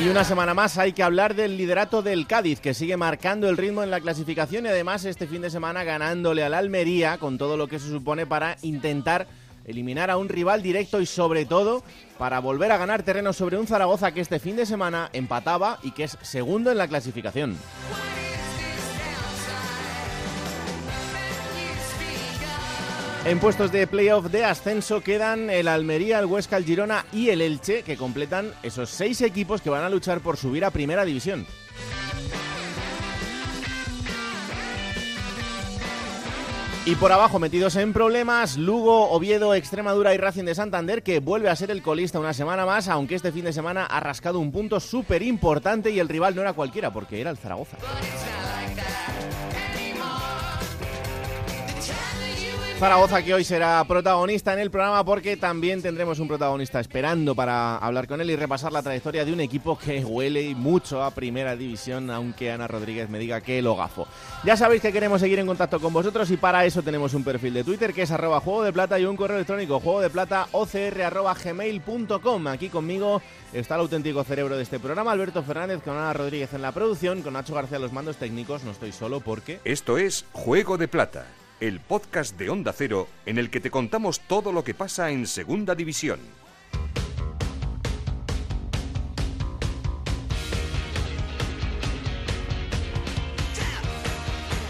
Y una semana más hay que hablar del liderato del Cádiz, que sigue marcando el ritmo en la clasificación y además este fin de semana ganándole al Almería, con todo lo que se supone para intentar eliminar a un rival directo y sobre todo para volver a ganar terreno sobre un Zaragoza que este fin de semana empataba y que es segundo en la clasificación. En puestos de playoff de ascenso quedan el Almería, el Huesca, el Girona y el Elche, que completan esos seis equipos que van a luchar por subir a Primera División. Y por abajo, metidos en problemas, Lugo, Oviedo, Extremadura y Racing de Santander, que vuelve a ser el colista una semana más, aunque este fin de semana ha rascado un punto súper importante y el rival no era cualquiera, porque era el Zaragoza. Zaragoza que hoy será protagonista en el programa porque también tendremos un protagonista esperando para hablar con él y repasar la trayectoria de un equipo que huele mucho a primera división, aunque Ana Rodríguez me diga que lo gafo. Ya sabéis que queremos seguir en contacto con vosotros y para eso tenemos un perfil de Twitter que es arroba juego de plata y un correo electrónico juego de plata ocr. Aquí conmigo está el auténtico cerebro de este programa, Alberto Fernández, con Ana Rodríguez en la producción, con Nacho García los mandos técnicos. No estoy solo porque... Esto es Juego de Plata el podcast de Onda Cero en el que te contamos todo lo que pasa en Segunda División.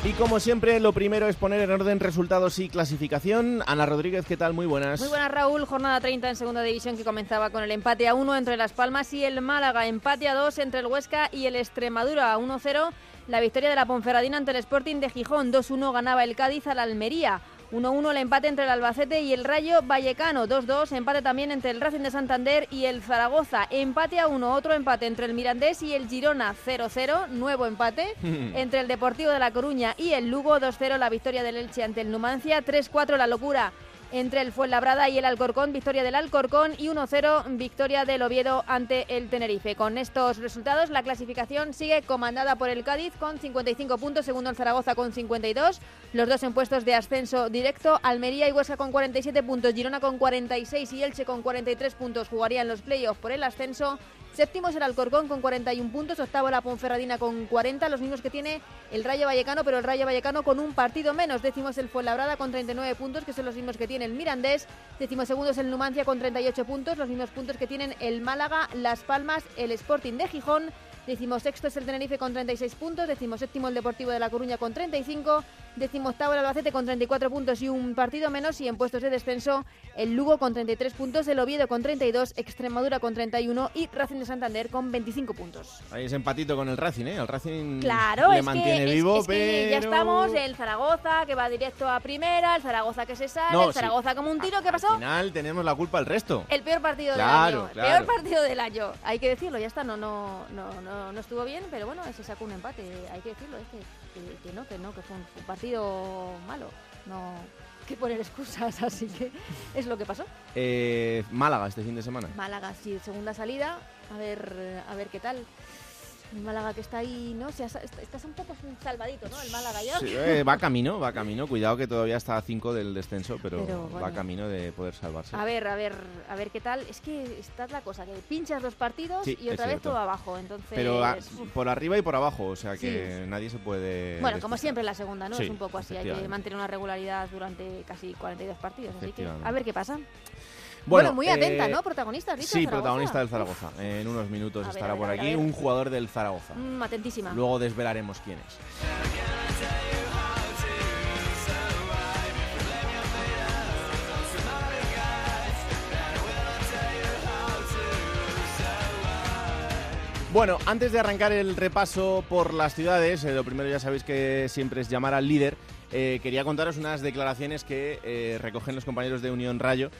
Y como siempre, lo primero es poner en orden resultados y clasificación. Ana Rodríguez, ¿qué tal? Muy buenas. Muy buenas, Raúl. Jornada 30 en segunda división que comenzaba con el empate a 1 entre Las Palmas y el Málaga. Empate a 2 entre el Huesca y el Extremadura. 1-0 la victoria de la Ponferradina ante el Sporting de Gijón. 2-1 ganaba el Cádiz al Almería. 1-1 el empate entre el Albacete y el Rayo Vallecano. 2-2 empate también entre el Racing de Santander y el Zaragoza. Empate a 1, otro empate entre el Mirandés y el Girona. 0-0, nuevo empate entre el Deportivo de La Coruña y el Lugo. 2-0 la victoria del Elche ante el Numancia. 3-4 la locura entre el Fuenlabrada y el Alcorcón, victoria del Alcorcón y 1-0 victoria del Oviedo ante el Tenerife. Con estos resultados la clasificación sigue comandada por el Cádiz con 55 puntos, segundo el Zaragoza con 52, los dos en puestos de ascenso directo, Almería y Huesca con 47 puntos, Girona con 46 y Elche con 43 puntos jugarían los playoffs por el ascenso Séptimo es el Alcorcón con 41 puntos, octavo la Ponferradina con 40, los mismos que tiene el Rayo Vallecano, pero el Rayo Vallecano con un partido menos. Décimo es el Fuenlabrada con 39 puntos, que son los mismos que tiene el Mirandés. Décimo segundo es el Numancia con 38 puntos, los mismos puntos que tienen el Málaga, Las Palmas, el Sporting de Gijón. Decimosexto es el Tenerife con 36 puntos, decimoséptimo el Deportivo de La Coruña con 35, decimoctavo el Albacete con 34 puntos y un partido menos y en puestos de descenso el Lugo con 33 puntos, el Oviedo con 32, Extremadura con 31 y Racing de Santander con 25 puntos. Ahí es empatito con el Racing, ¿eh? El Racing claro, le es mantiene que, vivo, es, que ya estamos, el Zaragoza que va directo a primera, el Zaragoza que se sale, el Zaragoza como un tiro, ¿qué pasó? Al final tenemos la culpa al resto. El peor partido claro, del año, claro. el peor partido del año, hay que decirlo, ya está, no, no, no, no, no estuvo bien, pero bueno, se sacó un empate, hay que decirlo, es que, que, que no, que no, que fue un, un partido malo, no que poner excusas, así que es lo que pasó. Eh, Málaga este fin de semana. Málaga, sí, segunda salida, a ver, a ver qué tal. El Málaga que está ahí, ¿no? Está, estás un poco salvadito, ¿no? El Málaga ya. Sí, eh, va camino, va camino. Cuidado que todavía está a 5 del descenso, pero, Pero, bueno. va camino de poder salvarse. A ver, a ver, a ver qué tal. Es que esta es la cosa, que pinchas dos partidos Sí, y otra vez todo abajo. Entonces, Pero a- por arriba y por abajo, o sea que Sí. nadie se puede. bueno, como siempre en la segunda, ¿no? Es un poco así, hay que mantener una regularidad durante casi 42 partidos. Así que a ver qué pasa. Bueno, Bueno, muy atenta, eh, ¿no? Protagonista. Sí, Zaragoza? protagonista del Zaragoza. En unos minutos A estará ver, por ver, aquí un jugador del Zaragoza. Mm, atentísima. Luego desvelaremos quién es. Bueno, antes de arrancar el repaso por las ciudades, eh, lo primero ya sabéis que siempre es llamar al líder. eh, quería contaros unas declaraciones que eh, recogen los compañeros de Unión Rayo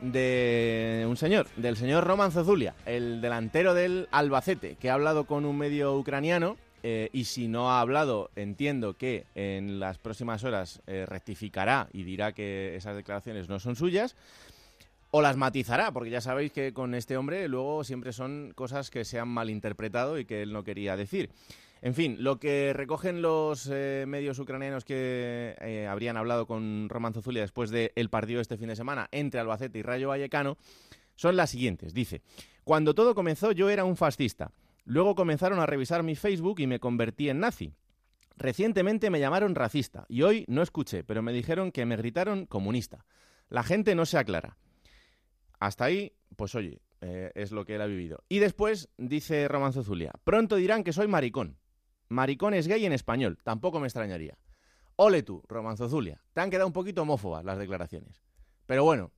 de un señor, del señor Roman Zozulia, el delantero del Albacete, que ha hablado con un medio ucraniano eh, y si no ha hablado, entiendo que en las próximas horas eh, rectificará y dirá que esas declaraciones no son suyas. O las matizará, porque ya sabéis que con este hombre luego siempre son cosas que se han malinterpretado y que él no quería decir. En fin, lo que recogen los eh, medios ucranianos que eh, habrían hablado con Roman Zozulia después del partido este fin de semana entre Albacete y Rayo Vallecano son las siguientes. Dice, cuando todo comenzó yo era un fascista. Luego comenzaron a revisar mi Facebook y me convertí en nazi. Recientemente me llamaron racista y hoy no escuché, pero me dijeron que me gritaron comunista. La gente no se aclara. Hasta ahí, pues oye, eh, es lo que él ha vivido. Y después dice Roman Zozulia, pronto dirán que soy maricón. Maricón es gay en español, tampoco me extrañaría. Ole tú, Romanzo Zulia, te han quedado un poquito homófobas las declaraciones. Pero bueno,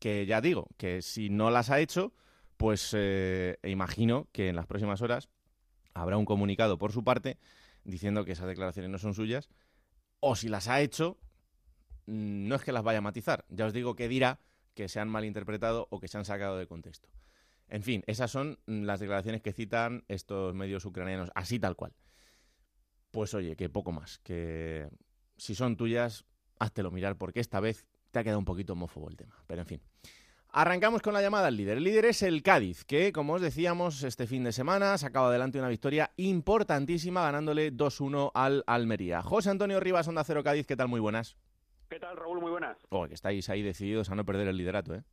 que ya digo, que si no las ha hecho, pues eh, imagino que en las próximas horas habrá un comunicado por su parte diciendo que esas declaraciones no son suyas, o si las ha hecho, mm, no es que las vaya a matizar, ya os digo que dirá que se han malinterpretado o que se han sacado de contexto. En fin, esas son las declaraciones que citan estos medios ucranianos, así tal cual pues oye, que poco más. Que si son tuyas, háztelo mirar, porque esta vez te ha quedado un poquito homófobo el tema. Pero en fin. Arrancamos con la llamada al líder. El líder es el Cádiz, que, como os decíamos, este fin de semana ha sacado adelante una victoria importantísima, ganándole 2-1 al Almería. José Antonio Rivas, Onda Cero Cádiz, ¿qué tal? Muy buenas. ¿Qué tal, Raúl? Muy buenas. Oh, que estáis ahí decididos a no perder el liderato, ¿eh?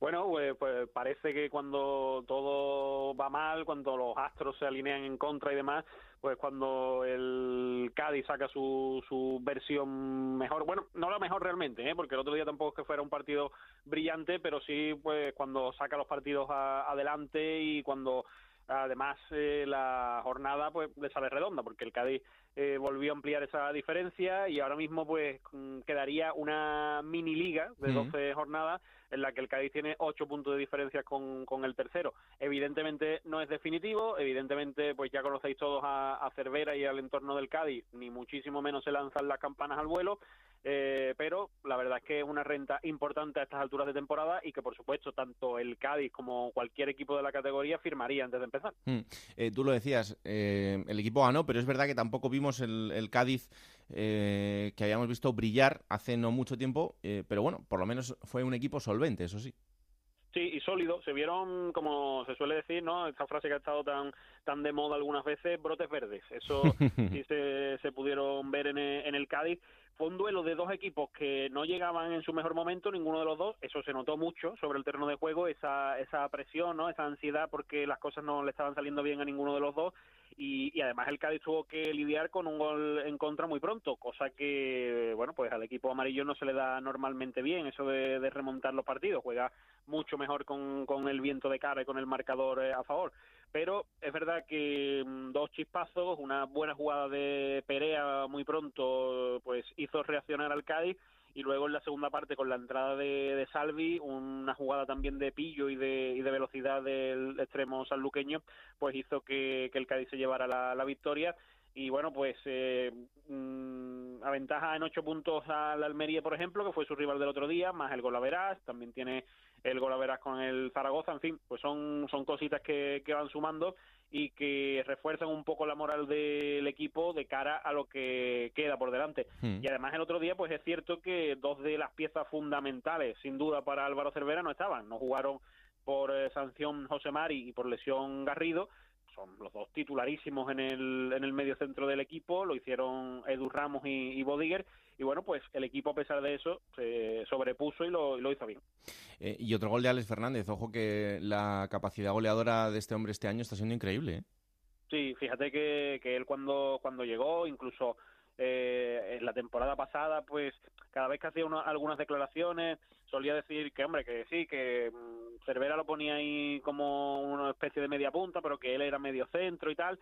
Bueno, pues, pues, parece que cuando todo va mal, cuando los astros se alinean en contra y demás, pues cuando el Cádiz saca su, su versión mejor, bueno, no la mejor realmente, ¿eh? porque el otro día tampoco es que fuera un partido brillante, pero sí pues cuando saca los partidos adelante y cuando además eh, la jornada pues le sale redonda, porque el Cádiz eh, volvió a ampliar esa diferencia y ahora mismo pues mm, quedaría una mini liga de 12 jornadas en la que el Cádiz tiene ocho puntos de diferencia con, con, el tercero. Evidentemente no es definitivo, evidentemente pues ya conocéis todos a, a Cervera y al entorno del Cádiz, ni muchísimo menos se lanzan las campanas al vuelo, eh, pero la verdad es que es una renta importante a estas alturas de temporada y que por supuesto tanto el Cádiz como cualquier equipo de la categoría firmaría antes de empezar. Eh, tú lo decías, eh, el equipo ganó, pero es verdad que tampoco vimos el, el Cádiz que habíamos visto brillar hace no mucho tiempo, pero bueno, por lo menos fue un equipo solvente, eso sí. Sí, y sólido. Se vieron, como se suele decir, ¿no? Esta frase que ha estado tan tan de moda algunas veces, brotes verdes. Eso sí se, se pudieron ver en el, en el Cádiz. Fue un duelo de dos equipos que no llegaban en su mejor momento, ninguno de los dos. Eso se notó mucho sobre el terreno de juego, esa, esa presión, ¿no? Esa ansiedad porque las cosas no le estaban saliendo bien a ninguno de los dos. Y, y, además el Cádiz tuvo que lidiar con un gol en contra muy pronto, cosa que, bueno, pues al equipo amarillo no se le da normalmente bien eso de, de remontar los partidos, juega mucho mejor con, con, el viento de cara y con el marcador eh, a favor. Pero es verdad que mm, dos chispazos, una buena jugada de Perea muy pronto, pues hizo reaccionar al Cádiz. Y luego en la segunda parte con la entrada de, de Salvi, una jugada también de pillo y de, y de velocidad del extremo sanluqueño, pues hizo que, el Cádiz se llevara la victoria y bueno, pues eh, mmm, aventaja en ocho puntos al Almería, por ejemplo, que fue su rival del otro día, más el Golaveras, también tiene el Golaveras con el Zaragoza, en fin, pues son, son cositas que, que van sumando y que refuerzan un poco la moral del equipo de cara a lo que queda por delante. Hmm. Y además el otro día, pues es cierto que dos de las piezas fundamentales, sin duda, para Álvaro Cervera no estaban, no jugaron por eh, sanción José Mari y por lesión Garrido, son los dos titularísimos en el, en el medio centro del equipo, lo hicieron Edu Ramos y, y Bodiger, y bueno, pues el equipo a pesar de eso se sobrepuso y lo, y lo hizo bien. Eh, y otro gol de Alex Fernández, ojo que la capacidad goleadora de este hombre este año está siendo increíble. ¿eh? Sí, fíjate que, que él cuando, cuando llegó, incluso eh, en la temporada pasada, pues cada vez que hacía una, algunas declaraciones solía decir que, hombre, que sí, que um, Cervera lo ponía ahí como una especie de media punta, pero que él era medio centro y tal.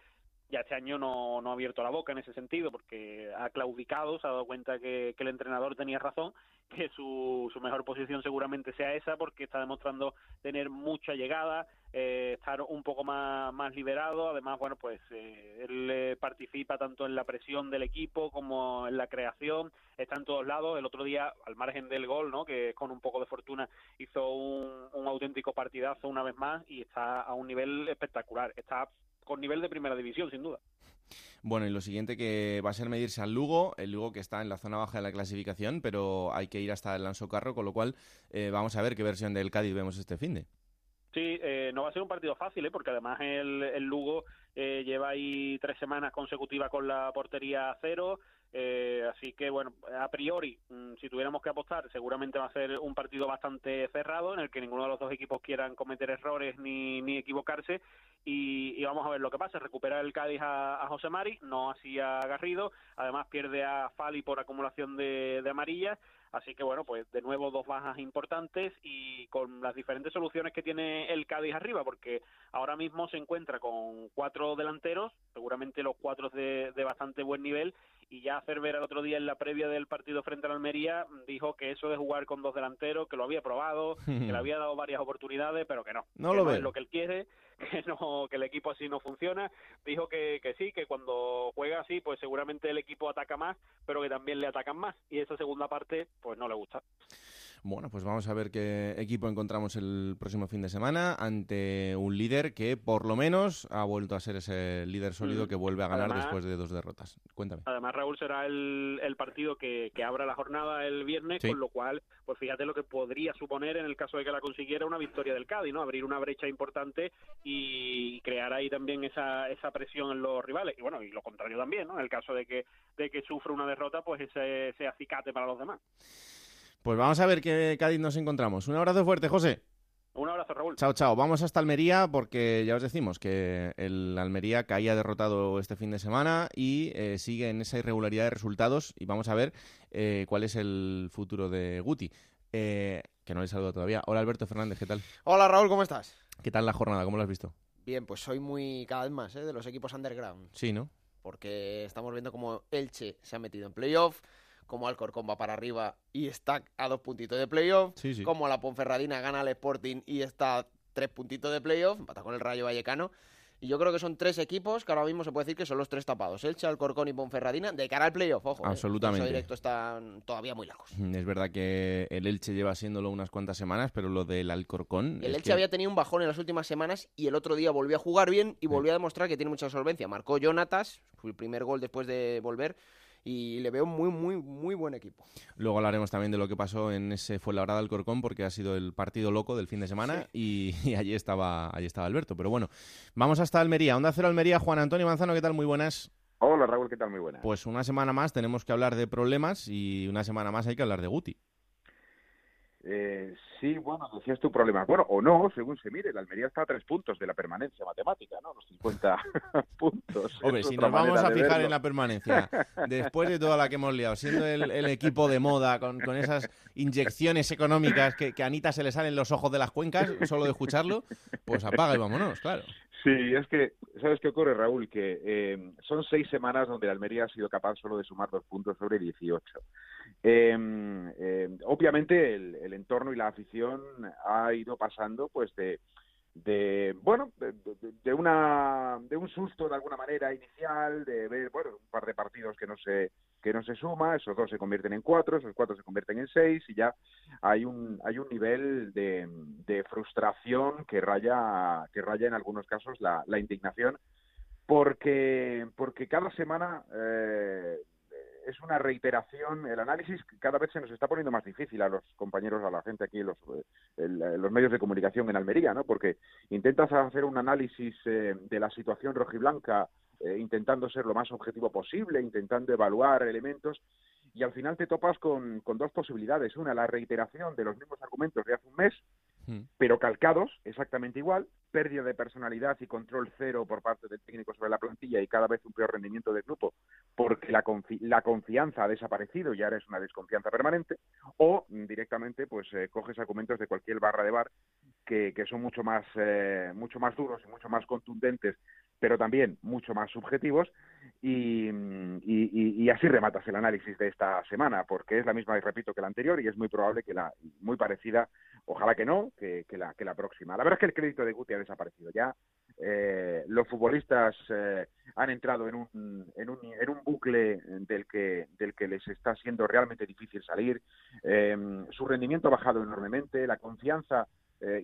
Ya este año no, no ha abierto la boca en ese sentido porque ha claudicado, se ha dado cuenta que, que el entrenador tenía razón, que su, su mejor posición seguramente sea esa porque está demostrando tener mucha llegada, eh, estar un poco más, más liberado. Además, bueno, pues eh, él eh, participa tanto en la presión del equipo como en la creación, está en todos lados. El otro día, al margen del gol, ¿no? que con un poco de fortuna hizo un, auténtico partidazo una vez más y está a un nivel espectacular. Está con nivel de primera división, sin duda. Bueno, y lo siguiente que va a ser medirse al Lugo, el Lugo que está en la zona baja de la clasificación, pero hay que ir hasta el Lanzo Carro, con lo cual vamos a ver qué versión del Cádiz vemos este fin de. Sí, eh, no va a ser un partido fácil, ¿eh? porque además el, el Lugo eh, lleva ahí tres semanas consecutivas con la portería a cero, eh, así que, bueno, a priori, mm, si tuviéramos que apostar, seguramente va a ser un partido bastante cerrado en el que ninguno de los dos equipos quieran cometer errores ni, equivocarse. Y, y vamos a ver lo que pasa. Recupera el Cádiz a, a José Mari, no así a Garrido. Además, pierde a Fali por acumulación de amarillas. Así que bueno, pues de nuevo dos bajas importantes y con las diferentes soluciones que tiene el Cádiz arriba, porque ahora mismo se encuentra con cuatro delanteros, seguramente los cuatro de, de bastante buen nivel, y ya Cervera el otro día en la previa del partido frente a la Almería dijo que eso de jugar con dos delanteros, que lo había probado, que le había dado varias oportunidades, pero que no, No que lo no ve. es lo que él quiere, que no, que el equipo así no funciona. Dijo que, que sí, que cuando juega así, pues seguramente el equipo ataca más, pero que también le atacan más. Y esa segunda parte, pues no le gusta. Bueno, pues vamos a ver qué equipo encontramos el próximo fin de semana ante un líder que por lo menos ha vuelto a ser ese líder sólido Mm. que vuelve a ganar Además- después de dos derrotas. Cuéntame. Además, Raúl será el, el partido que, que abra la jornada el viernes, Sí. con lo cual, pues fíjate lo que podría suponer en el caso de que la consiguiera una victoria del Cádiz, ¿no? Abrir una brecha importante y crear ahí también esa, esa presión en los rivales. Y bueno, y lo contrario también, ¿no? En el caso de que, de que sufra una derrota, pues ese, ese acicate para los demás. Pues vamos a ver qué Cádiz nos encontramos. Un abrazo fuerte, José. Un abrazo, Raúl. Chao, chao. Vamos hasta Almería porque ya os decimos que el Almería caía derrotado este fin de semana y eh, sigue en esa irregularidad de resultados y vamos a ver eh, cuál es el futuro de Guti. Eh, que no le saludo todavía. Hola Alberto Fernández, ¿qué tal? Hola Raúl, ¿cómo estás? ¿Qué tal la jornada? ¿Cómo lo has visto? Bien, pues soy muy cada vez más ¿eh? de los equipos underground, Sí, ¿no? porque estamos viendo como Elche se ha metido en playoff, como Alcorcón va para arriba y está a dos puntitos de playoff, Sí, sí. como la Ponferradina gana al Sporting y está a tres puntitos de playoff, empata con el Rayo Vallecano. Y yo creo que son tres equipos que ahora mismo se puede decir que son los tres tapados. Elche, Alcorcón y Ponferradina de cara al playoff, ojo. ¿eh? Absolutamente. Directo están todavía muy lejos. Es verdad que el Elche lleva siéndolo unas cuantas semanas, pero lo del Alcorcón... Y el Elche que- había tenido un bajón en las últimas semanas y el otro día volvió a jugar bien y Sí. volvió a demostrar que tiene mucha solvencia. Marcó Jonatas, su primer gol después de volver, y le veo muy, muy, muy buen equipo. Luego hablaremos también de lo que pasó en ese Fuenlabrada Alcorcón, porque ha sido el partido loco del fin de semana y, y allí estaba allí estaba Alberto. Pero bueno, vamos hasta Almería. Onda Cero Almería, Juan Antonio Manzano, ¿qué tal? Muy buenas. Hola Raúl, ¿qué tal? Muy buena. Pues una semana más tenemos que hablar de problemas y una semana más hay que hablar de Guti. Eh, sí, bueno, decías tu problema. Bueno, o no, según se mire, la Almería está a tres puntos de la permanencia matemática, ¿no? Los 50 puntos. Hombre, si nos vamos a fijar verlo. en la permanencia, después de toda la que hemos liado, siendo el, el equipo de moda, con, con esas inyecciones económicas que, que a Anita se le salen los ojos de las cuencas, solo de escucharlo, pues apaga y vámonos, claro. Sí, es que, ¿sabes qué ocurre, Raúl? Que eh, son seis semanas donde la Almería ha sido capaz solo de sumar dos puntos sobre 18. Eh, eh, obviamente el, el entorno y la afición ha ido pasando pues de, de bueno de, de- una de un susto de alguna manera inicial de ver bueno un par de partidos que no se que no se suma esos dos se convierten en cuatro esos cuatro se convierten en seis y ya hay un hay un nivel de, de frustración que raya que raya en algunos casos la, la indignación porque porque cada semana eh, es una reiteración el análisis cada vez se nos está poniendo más difícil a los compañeros a la gente aquí los eh, en los medios de comunicación en Almería no porque intentas hacer un análisis eh, de la situación rojiblanca eh, intentando ser lo más objetivo posible intentando evaluar elementos y al final te topas con, con dos posibilidades. Una, la reiteración de los mismos argumentos de hace un mes, Hmm. pero calcados exactamente igual, pérdida de personalidad y control cero por parte del técnico sobre la plantilla y cada vez un peor rendimiento del grupo porque la, confi- la confianza ha desaparecido y ahora es una desconfianza permanente, o directamente pues eh, coges argumentos de cualquier barra de bar que, que son mucho más, eh, mucho más duros y mucho más contundentes, pero también mucho más subjetivos y, mm, y- y- así rematas el análisis de esta semana, porque es la misma, repito, que la anterior y es muy probable que la, muy parecida, ojalá que no, que, que la, que la próxima. La verdad es que el crédito de Guti ha desaparecido ya. eh, los futbolistas eh, han entrado en un, en un, en un bucle del que, del que les está siendo realmente difícil salir. Eh, su rendimiento ha bajado enormemente, la confianza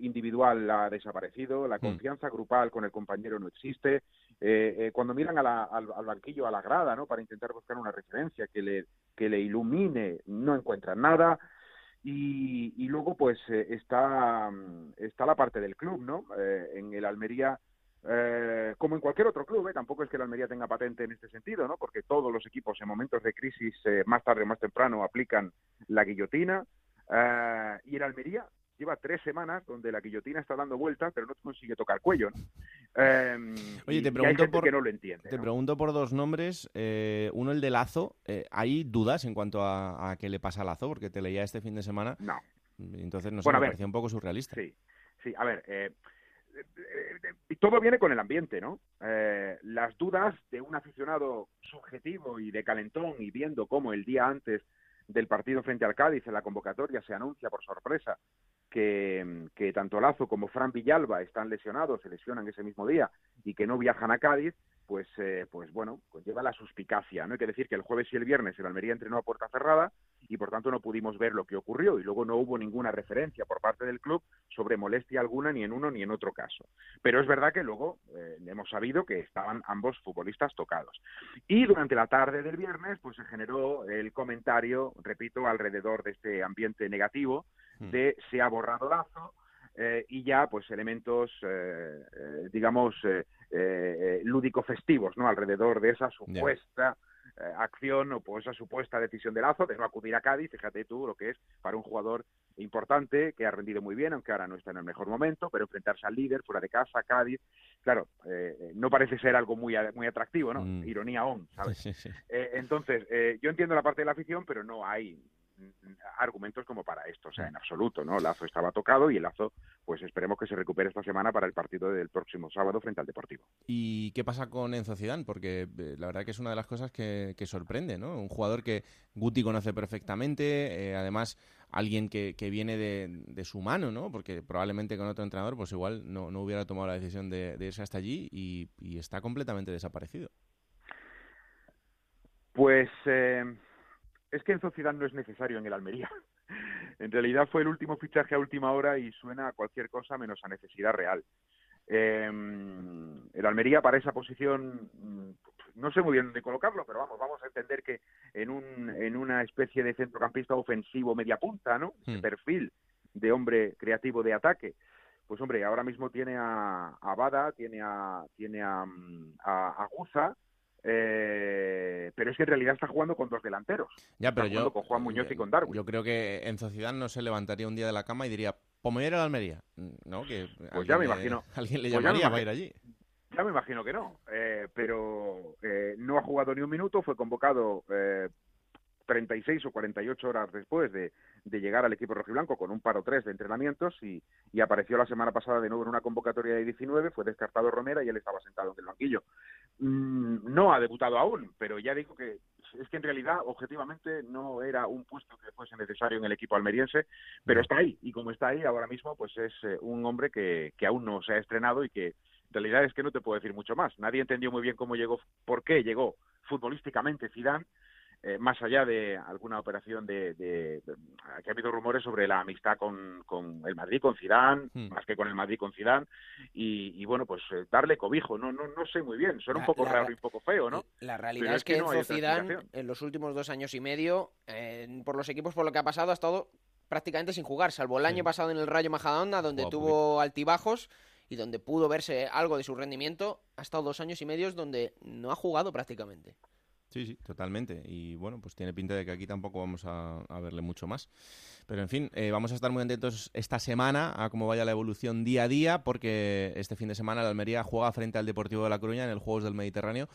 individual ha desaparecido, la confianza grupal con el compañero no existe. cuando miran al, al, banquillo, a la grada, ¿no? para intentar buscar una referencia que le, que le ilumine, no encuentran nada. Y, y luego, pues, está, está la parte del club, ¿no? en el Almería eh, como en cualquier otro club, ¿eh? tampoco es que la Almería tenga patente en este sentido, ¿no? porque todos los equipos en momentos de crisis, eh, más tarde o más temprano, aplican la guillotina. y el Almería lleva tres semanas donde la guillotina está dando vueltas, pero no consigue tocar cuello. Oye, te pregunto, por, no lo entiende, te pregunto por dos nombres. uno, el de Lazo. ¿Hay dudas en cuanto a, qué le pasa a Lazo? Porque te leía este fin de semana. No. Entonces, no sé, me parecía un poco surrealista. Sí, sí. A ver, y todo viene con el ambiente, ¿no? Eh, las dudas de un aficionado subjetivo y de calentón y viendo cómo el día antes del partido frente al Cádiz en la convocatoria se anuncia por sorpresa que, tanto Lazo como Fran Villalba están lesionados, se lesionan ese mismo día y que no viajan a Cádiz, pues, eh, pues bueno, conlleva la suspicacia. No hay que decir que el jueves y el viernes el Almería entrenó a puerta cerrada y por tanto no pudimos ver lo que ocurrió y luego no hubo ninguna referencia por parte del club sobre molestia alguna ni en uno ni en otro caso. Pero es verdad que luego eh, hemos sabido que estaban ambos futbolistas tocados. Y durante la tarde del viernes pues se generó el comentario, repito, alrededor de este ambiente negativo. De se ha borrado Lazo, eh, y ya pues elementos eh, eh digamos eh, eh, lúdico festivos no alrededor de esa supuesta acción o pues esa supuesta decisión de Lazo de no acudir a Cádiz. Fíjate tú lo que es para un jugador importante que ha rendido muy bien aunque ahora no está en el mejor momento pero enfrentarse al líder fuera de casa Cádiz claro no parece ser algo muy muy atractivo no mm. ironía on sabes entonces yo entiendo la parte de la afición pero no hay argumentos como para esto, o sea, en absoluto, ¿no? Lazo estaba tocado y el Lazo, pues esperemos que se recupere esta semana para el partido del próximo sábado frente al Deportivo. ¿Y qué pasa con Enzo Zidane? Porque eh, la verdad que es una de las cosas que, sorprende, ¿no? Un jugador que Guti conoce perfectamente, eh, además alguien que, viene de, su mano, ¿no? Porque probablemente con otro entrenador, pues igual no, hubiera tomado la decisión de, irse hasta allí y, está completamente desaparecido. Pues eh, es que en sociedad no es necesario en el Almería. en realidad fue el último fichaje a última hora y suena a cualquier cosa menos a necesidad real. Em, el Almería para esa posición mm, no sé muy bien dónde colocarlo, pero vamos, vamos a entender que en, un, en una especie de centrocampista ofensivo media punta, ¿no? Ese hmm. perfil de hombre creativo de ataque. Pues hombre, ahora mismo tiene a, a Bada, tiene a, tiene a, mm, a, a Guza, eh, pero es que en realidad está jugando con dos delanteros. Ya, pero yo, con Juan Muñoz y con Darwin. Yo creo que en Sociedad no se levantaría un día de la cama y diría, pues me a Almería. ¿No? Que pues ya me imagino. Alguien le pues llamaría para ir allí. Ya me imagino que no, eh, pero eh, no ha jugado ni un minuto, fue convocado eh, 36 o 48 horas después de, de llegar al equipo rojiblanco con un paro 3 de entrenamientos y, y, apareció la semana pasada de nuevo en una convocatoria de 19, fue descartado Romera y él estaba sentado en el banquillo. Mm, no ha debutado aún, pero ya digo que es que en realidad objetivamente no era un puesto que fuese necesario en el equipo almeriense, pero está ahí y como está ahí ahora mismo pues es eh, un hombre que, que aún no se ha estrenado y que en realidad es que no te puedo decir mucho más. Nadie entendió muy bien cómo llegó, por qué llegó futbolísticamente Zidane eh, más allá de alguna operación de, de, que ha habido rumores sobre la amistad con, con el Madrid con Zidane hmm. más que con el Madrid con Zidane y, bueno pues eh, darle cobijo no no no sé muy bien suena un poco raro y un poco feo no la realidad es que, Enzo Zidane en los últimos dos años y medio por los equipos por lo que ha pasado ha estado prácticamente sin jugar salvo el año pasado en el Rayo Majadahonda donde tuvo altibajos y donde pudo verse algo de su rendimiento ha estado dos años y medio donde no ha jugado prácticamente Sí, sí, totalmente. Y bueno, pues tiene pinta de que aquí tampoco vamos a, verle mucho más. Pero en fin, eh, vamos a estar muy atentos esta semana a cómo vaya la evolución día a día, porque este fin de semana la Almería juega frente al Deportivo de La Coruña en el Juegos del Mediterráneo.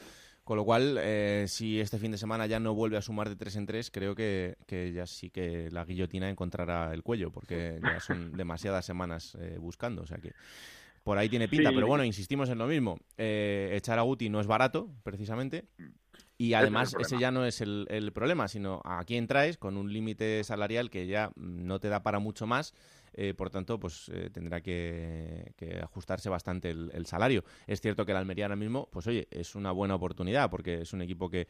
Con lo cual, eh, si este fin de semana ya no vuelve a sumar de tres en tres, creo que, ya sí que la guillotina encontrará el cuello, porque ya son demasiadas semanas eh, buscando. O sea que por ahí tiene pinta. Pero bueno, insistimos en lo mismo. echar a Guti no es barato, precisamente. Y además ese ya no es el, problema, sino a quién traes con un límite salarial que ya no te da para mucho más eh, por tanto, pues eh, tendrá que, ajustarse bastante el, salario. Es cierto que el Almería ahora mismo, pues oye, es una buena oportunidad porque es un equipo que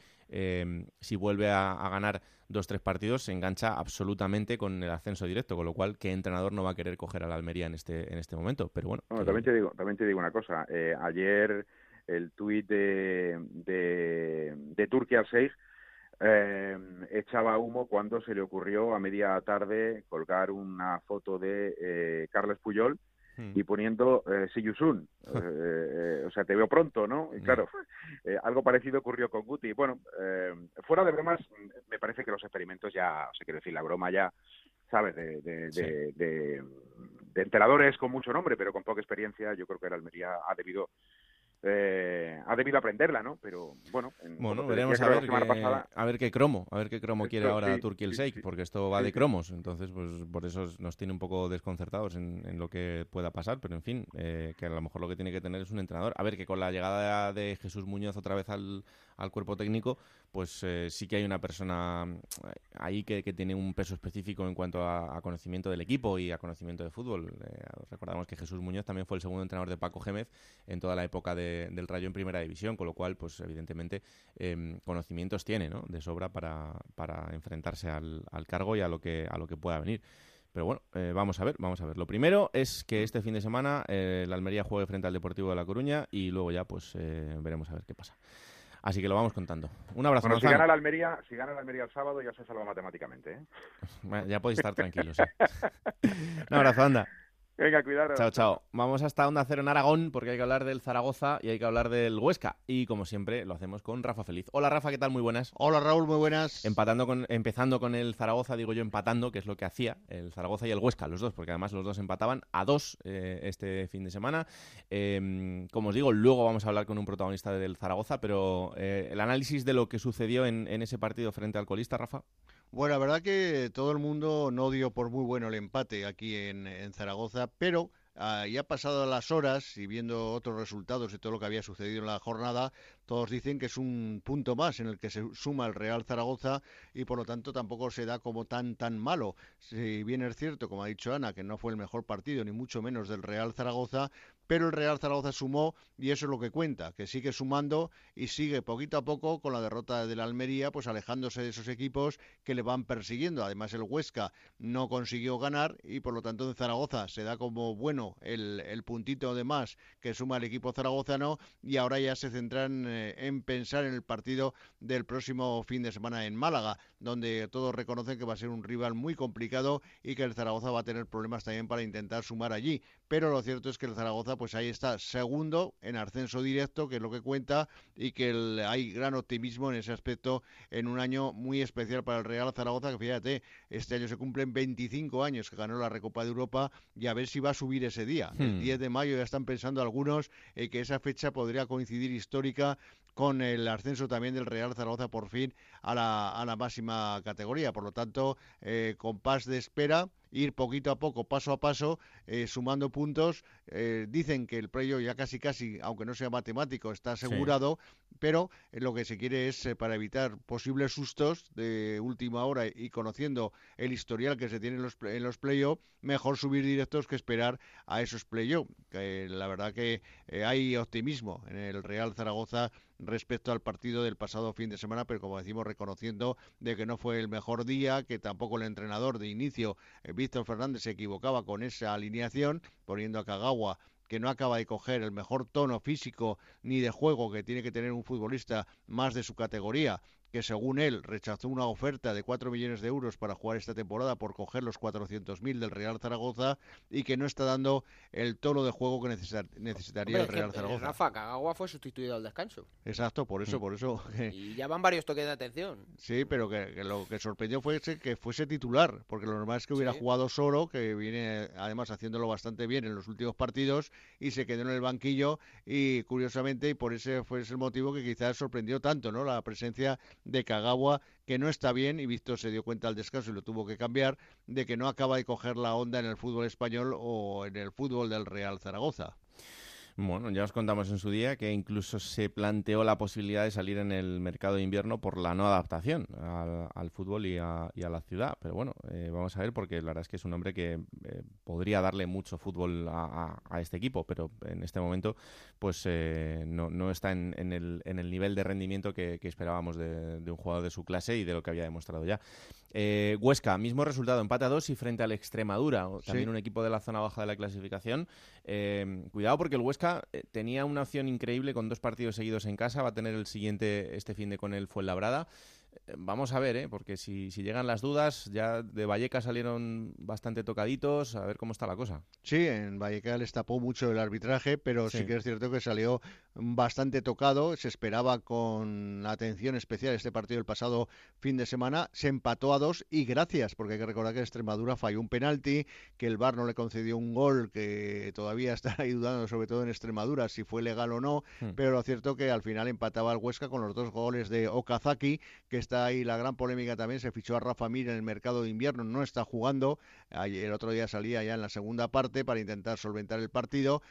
si vuelve a, ganar dos, tres partidos se engancha absolutamente con el ascenso directo, con lo cual, ¿qué entrenador no va a querer coger a la Almería en este, en este momento? Pero bueno. también, te digo, también te digo una cosa. ayer el tuit de, de, de Turquía 6 eh, echaba humo cuando se le ocurrió a media tarde colgar una foto de eh, Carles Puyol hmm. y poniendo eh, See you soon. Eh, o sea, te veo pronto, ¿no? Y claro, algo parecido ocurrió con Guti. Bueno, fuera de bromas, me parece que los experimentos ya, o sea, quiero decir, la broma ya, ¿sabes? De, de, de, de, de enteradores con mucho nombre, pero con poca experiencia, yo creo que el Almería ha debido eh, ha debido aprenderla, ¿no? Pero bueno, bueno veremos a ver, qué, a ver qué cromo, a ver qué cromo quiere ahora sí, Turkey el porque esto va de cromos, entonces pues por eso nos tiene un poco desconcertados en, lo que pueda pasar, pero en fin, eh, que a lo mejor lo que tiene que tener es un entrenador. A ver que con la llegada de Jesús Muñoz otra vez al, al cuerpo técnico, pues eh, sí que hay una persona eh, ahí que, tiene un peso específico en cuanto a, conocimiento del equipo y a conocimiento de fútbol. Eh, recordamos que Jesús Muñoz también fue el segundo entrenador de Paco Gémez en toda la época del Rayo en Primera División, con lo cual, pues evidentemente, em, conocimientos tiene ¿no? de sobra para, para enfrentarse al, al, cargo y a lo que, a lo que pueda venir. Pero bueno, vamos a ver, vamos a ver. Lo primero es que este fin de semana la Almería juegue frente al Deportivo de La Coruña y luego ya pues veremos a ver qué pasa. Así que lo vamos contando. Un abrazo. Bueno, si gana, la Almería, si gana la Almería el sábado ya se salva matemáticamente. ¿eh? ya podéis estar tranquilos. ¿eh? Un abrazo, anda. Venga, cuidado. Chao, chao. Vamos hasta Onda Cero en Aragón porque hay que hablar del Zaragoza y hay que hablar del Huesca. Y como siempre, lo hacemos con Rafa Feliz. Hola, Rafa, ¿qué tal? Muy buenas. Hola, Raúl, muy buenas. Empatando con, empezando con el Zaragoza, digo yo, empatando, que es lo que hacía el Zaragoza y el Huesca, los dos, porque además los dos empataban a dos eh, este fin de semana. Em, como os digo, luego vamos a hablar con un protagonista del Zaragoza, pero eh, el análisis de lo que sucedió en, en ese partido frente al colista, Rafa. Bueno, la verdad que todo el mundo no dio por muy bueno el empate aquí en, en Zaragoza, pero Ah, ya pasado las horas y viendo otros resultados y todo lo que había sucedido en la jornada, todos dicen que es un punto más en el que se suma el Real Zaragoza y por lo tanto tampoco se da como tan tan malo. Si bien es cierto, como ha dicho Ana, que no fue el mejor partido ni mucho menos del Real Zaragoza, pero el Real Zaragoza sumó y eso es lo que cuenta, que sigue sumando y sigue poquito a poco con la derrota de la Almería, pues alejándose de esos equipos que le van persiguiendo. Además el Huesca no consiguió ganar y por lo tanto en Zaragoza se da como bueno el, puntito de más que suma el equipo zaragozano y ahora ya se centran eh, en pensar en el partido del próximo fin de semana en Málaga, donde todos reconocen que va a ser un rival muy complicado y que el Zaragoza va a tener problemas también para intentar sumar allí. Pero lo cierto es que el Zaragoza pues ahí está segundo en ascenso directo, que es lo que cuenta, y que hay gran optimismo en ese aspecto en un año muy especial para el Real Zaragoza, que fíjate, este año se cumplen 25 años que ganó la Recopa de Europa y a ver si va a subir ese día. El 10 hmm. de mayo ya están pensando algunos eh, que esa fecha podría coincidir histórica con el ascenso también del Real Zaragoza por fin a la, a la máxima categoría. Por lo tanto, eh, compás de espera ir poquito a poco, paso a paso, eh, sumando puntos. Eh, dicen que el preyo ya casi casi, aunque no sea matemático, está asegurado, pero eh, lo que se quiere es, para evitar posibles sustos de última hora y conociendo el historial que se tiene en los, en los play-off, mejor subir directos que esperar a esos play-off. la verdad que hay optimismo en el Real Zaragoza respecto al partido del pasado fin de semana, pero como decimos, reconociendo de que no fue el mejor día, que tampoco el entrenador de inicio, eh, Víctor Fernández, se equivocaba con esa alineación, poniendo a Kagawa que no acaba de coger el mejor tono físico ni de juego que tiene que tener un futbolista más de su categoría que según él rechazó una oferta de 4 millones de euros para jugar esta temporada por coger los 400.000 del Real Zaragoza y que no está dando el tono de juego que necesitaría el Real Zaragoza. Rafa Cagagua fue sustituido al descanso. Exacto, por eso, por eso. y ya van varios toques de atención. Sí, pero que, lo que sorprendió fue que fuese titular, porque lo normal es que hubiera jugado solo, que viene además haciéndolo bastante bien en los últimos partidos y se quedó en el banquillo y curiosamente y por ese fue ese el motivo que quizás sorprendió tanto, ¿no? La presencia de Kagawa, que no está bien, y Víctor se dio cuenta al descanso y lo tuvo que cambiar, de que no acaba de coger la onda en el fútbol español o en el fútbol del Real Zaragoza. Bueno, ya os contamos en su día que incluso se planteó la posibilidad de salir en el mercado de invierno por la no adaptación al, fútbol y a, la ciudad. Pero bueno, eh, vamos a ver porque la verdad es que es un hombre que eh, podría darle mucho fútbol a, este equipo, pero en este momento pues eh, no, está en, el, en, el, nivel de rendimiento que, esperábamos de, un jugador de su clase y de lo que había demostrado ya. Huesca, mismo resultado, empate a dos y frente al Extremadura, también un equipo de la zona baja de la clasificación. cuidado porque el Huesca eh, tenía una opción increíble con dos partidos seguidos en casa, va a tener el siguiente este fin de con el Fuenlabrada. Vamos a ver, ¿eh? porque si, si, llegan las dudas, ya de Vallecas salieron bastante tocaditos, a ver cómo está la cosa. Sí, en Vallecas les tapó mucho el arbitraje, pero sí. que es cierto que salió bastante tocado, se esperaba con atención especial este partido el pasado fin de semana, se empató a dos y gracias, porque hay que recordar que Extremadura falló un penalti, que el VAR no le concedió un gol, que todavía está ayudando sobre todo en Extremadura si fue legal o no, hmm. pero lo cierto que al final empataba al Huesca con los dos goles de Okazaki, que está ahí la gran polémica también, se fichó a Rafa Mir en el mercado de invierno, no está jugando, el otro día salía ya en la segunda parte para intentar solventar el partido,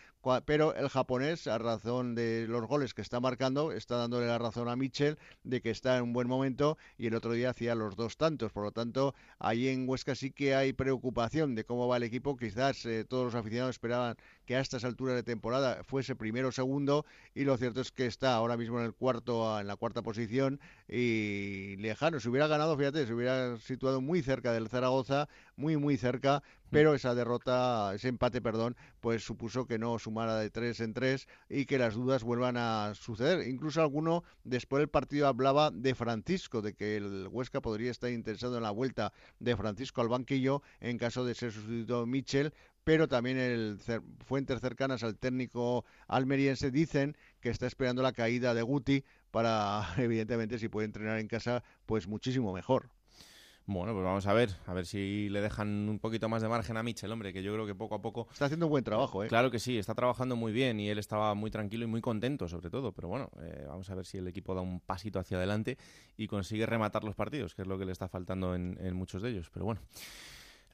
pero el japonés, a razón de los goles que está marcando, está dándole la razón a Mitchell de que está en un buen momento y el otro día hacía los dos tantos, por lo tanto, ahí en Huesca sí que hay preocupación de cómo va el equipo, quizás eh, todos los aficionados esperaban que a estas alturas de temporada fuese primero o segundo y lo cierto es que está ahora mismo en el cuarto en la cuarta posición y lejano si hubiera ganado fíjate se hubiera situado muy cerca del Zaragoza muy muy cerca pero esa derrota, ese empate, perdón, pues supuso que no sumara de tres en tres y que las dudas vuelvan a suceder. Incluso alguno después del partido hablaba de Francisco, de que el Huesca podría estar interesado en la vuelta de Francisco al banquillo en caso de ser sustituido Michel, pero también el fuentes cercanas al técnico almeriense dicen que está esperando la caída de Guti para, evidentemente, si puede entrenar en casa, pues muchísimo mejor. Bueno, pues vamos a ver, a ver si le dejan un poquito más de margen a Mitchell, hombre, que yo creo que poco a poco... Está haciendo un buen trabajo, ¿eh? Claro que sí, está trabajando muy bien y él estaba muy tranquilo y muy contento, sobre todo. Pero bueno, eh, vamos a ver si el equipo da un pasito hacia adelante y consigue rematar los partidos, que es lo que le está faltando en, en muchos de ellos. Pero bueno...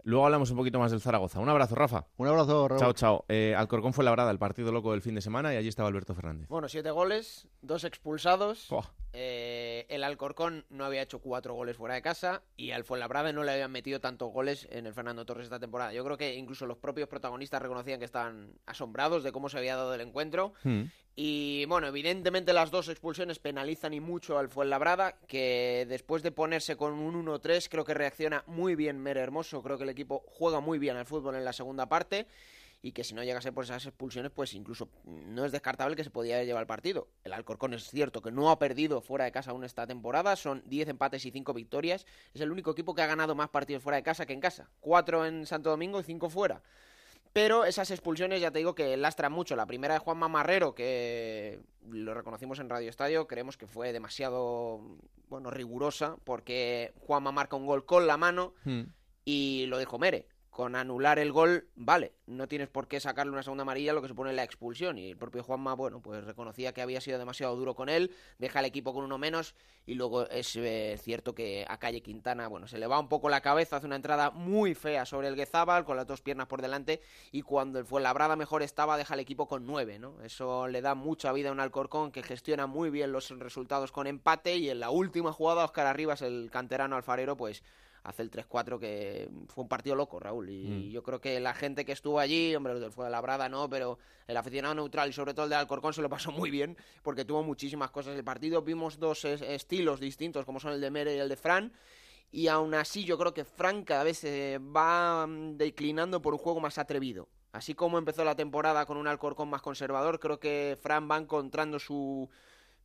Luego hablamos un poquito más del Zaragoza. Un abrazo, Rafa. Un abrazo, Rafa. Chao, chao. Eh, Alcorcón fue labrada, el partido loco del fin de semana, y allí estaba Alberto Fernández. Bueno, siete goles, dos expulsados. Eh, el Alcorcón no había hecho cuatro goles fuera de casa y al Fuenlabrada no le habían metido tantos goles en el Fernando Torres esta temporada. Yo creo que incluso los propios protagonistas reconocían que estaban asombrados de cómo se había dado el encuentro. Hmm. Y bueno, evidentemente las dos expulsiones penalizan y mucho al Fuenlabrada, que después de ponerse con un 1-3 creo que reacciona muy bien Mere Hermoso, creo que el equipo juega muy bien al fútbol en la segunda parte y que si no llegase por esas expulsiones, pues incluso no es descartable que se podía llevar el partido. El Alcorcón es cierto que no ha perdido fuera de casa aún esta temporada, son 10 empates y 5 victorias, es el único equipo que ha ganado más partidos fuera de casa que en casa, 4 en Santo Domingo y 5 fuera. Pero esas expulsiones ya te digo que lastran mucho. La primera de Juan Mamarrero, que lo reconocimos en Radio Estadio, creemos que fue demasiado bueno, rigurosa, porque Juanma marca un gol con la mano hmm. y lo dijo Mere con anular el gol, vale, no tienes por qué sacarle una segunda amarilla lo que supone la expulsión. Y el propio Juanma, bueno, pues reconocía que había sido demasiado duro con él, deja al equipo con uno menos y luego es eh, cierto que a Calle Quintana, bueno, se le va un poco la cabeza, hace una entrada muy fea sobre el Guezábal con las dos piernas por delante y cuando el Fuenlabrada mejor estaba, deja al equipo con nueve, ¿no? Eso le da mucha vida a un Alcorcón que gestiona muy bien los resultados con empate y en la última jugada Oscar Arribas, el canterano alfarero, pues hace el 3-4 que fue un partido loco, Raúl. Y, mm. yo creo que la gente que estuvo allí, hombre, el fue de Labrada no, pero el aficionado neutral y sobre todo el de Alcorcón se lo pasó muy bien porque tuvo muchísimas cosas el partido. Vimos dos estilos distintos como son el de Mere y el de Fran. Y aún así yo creo que Fran cada vez se va mm, declinando por un juego más atrevido. Así como empezó la temporada con un Alcorcón más conservador, creo que Fran va encontrando su,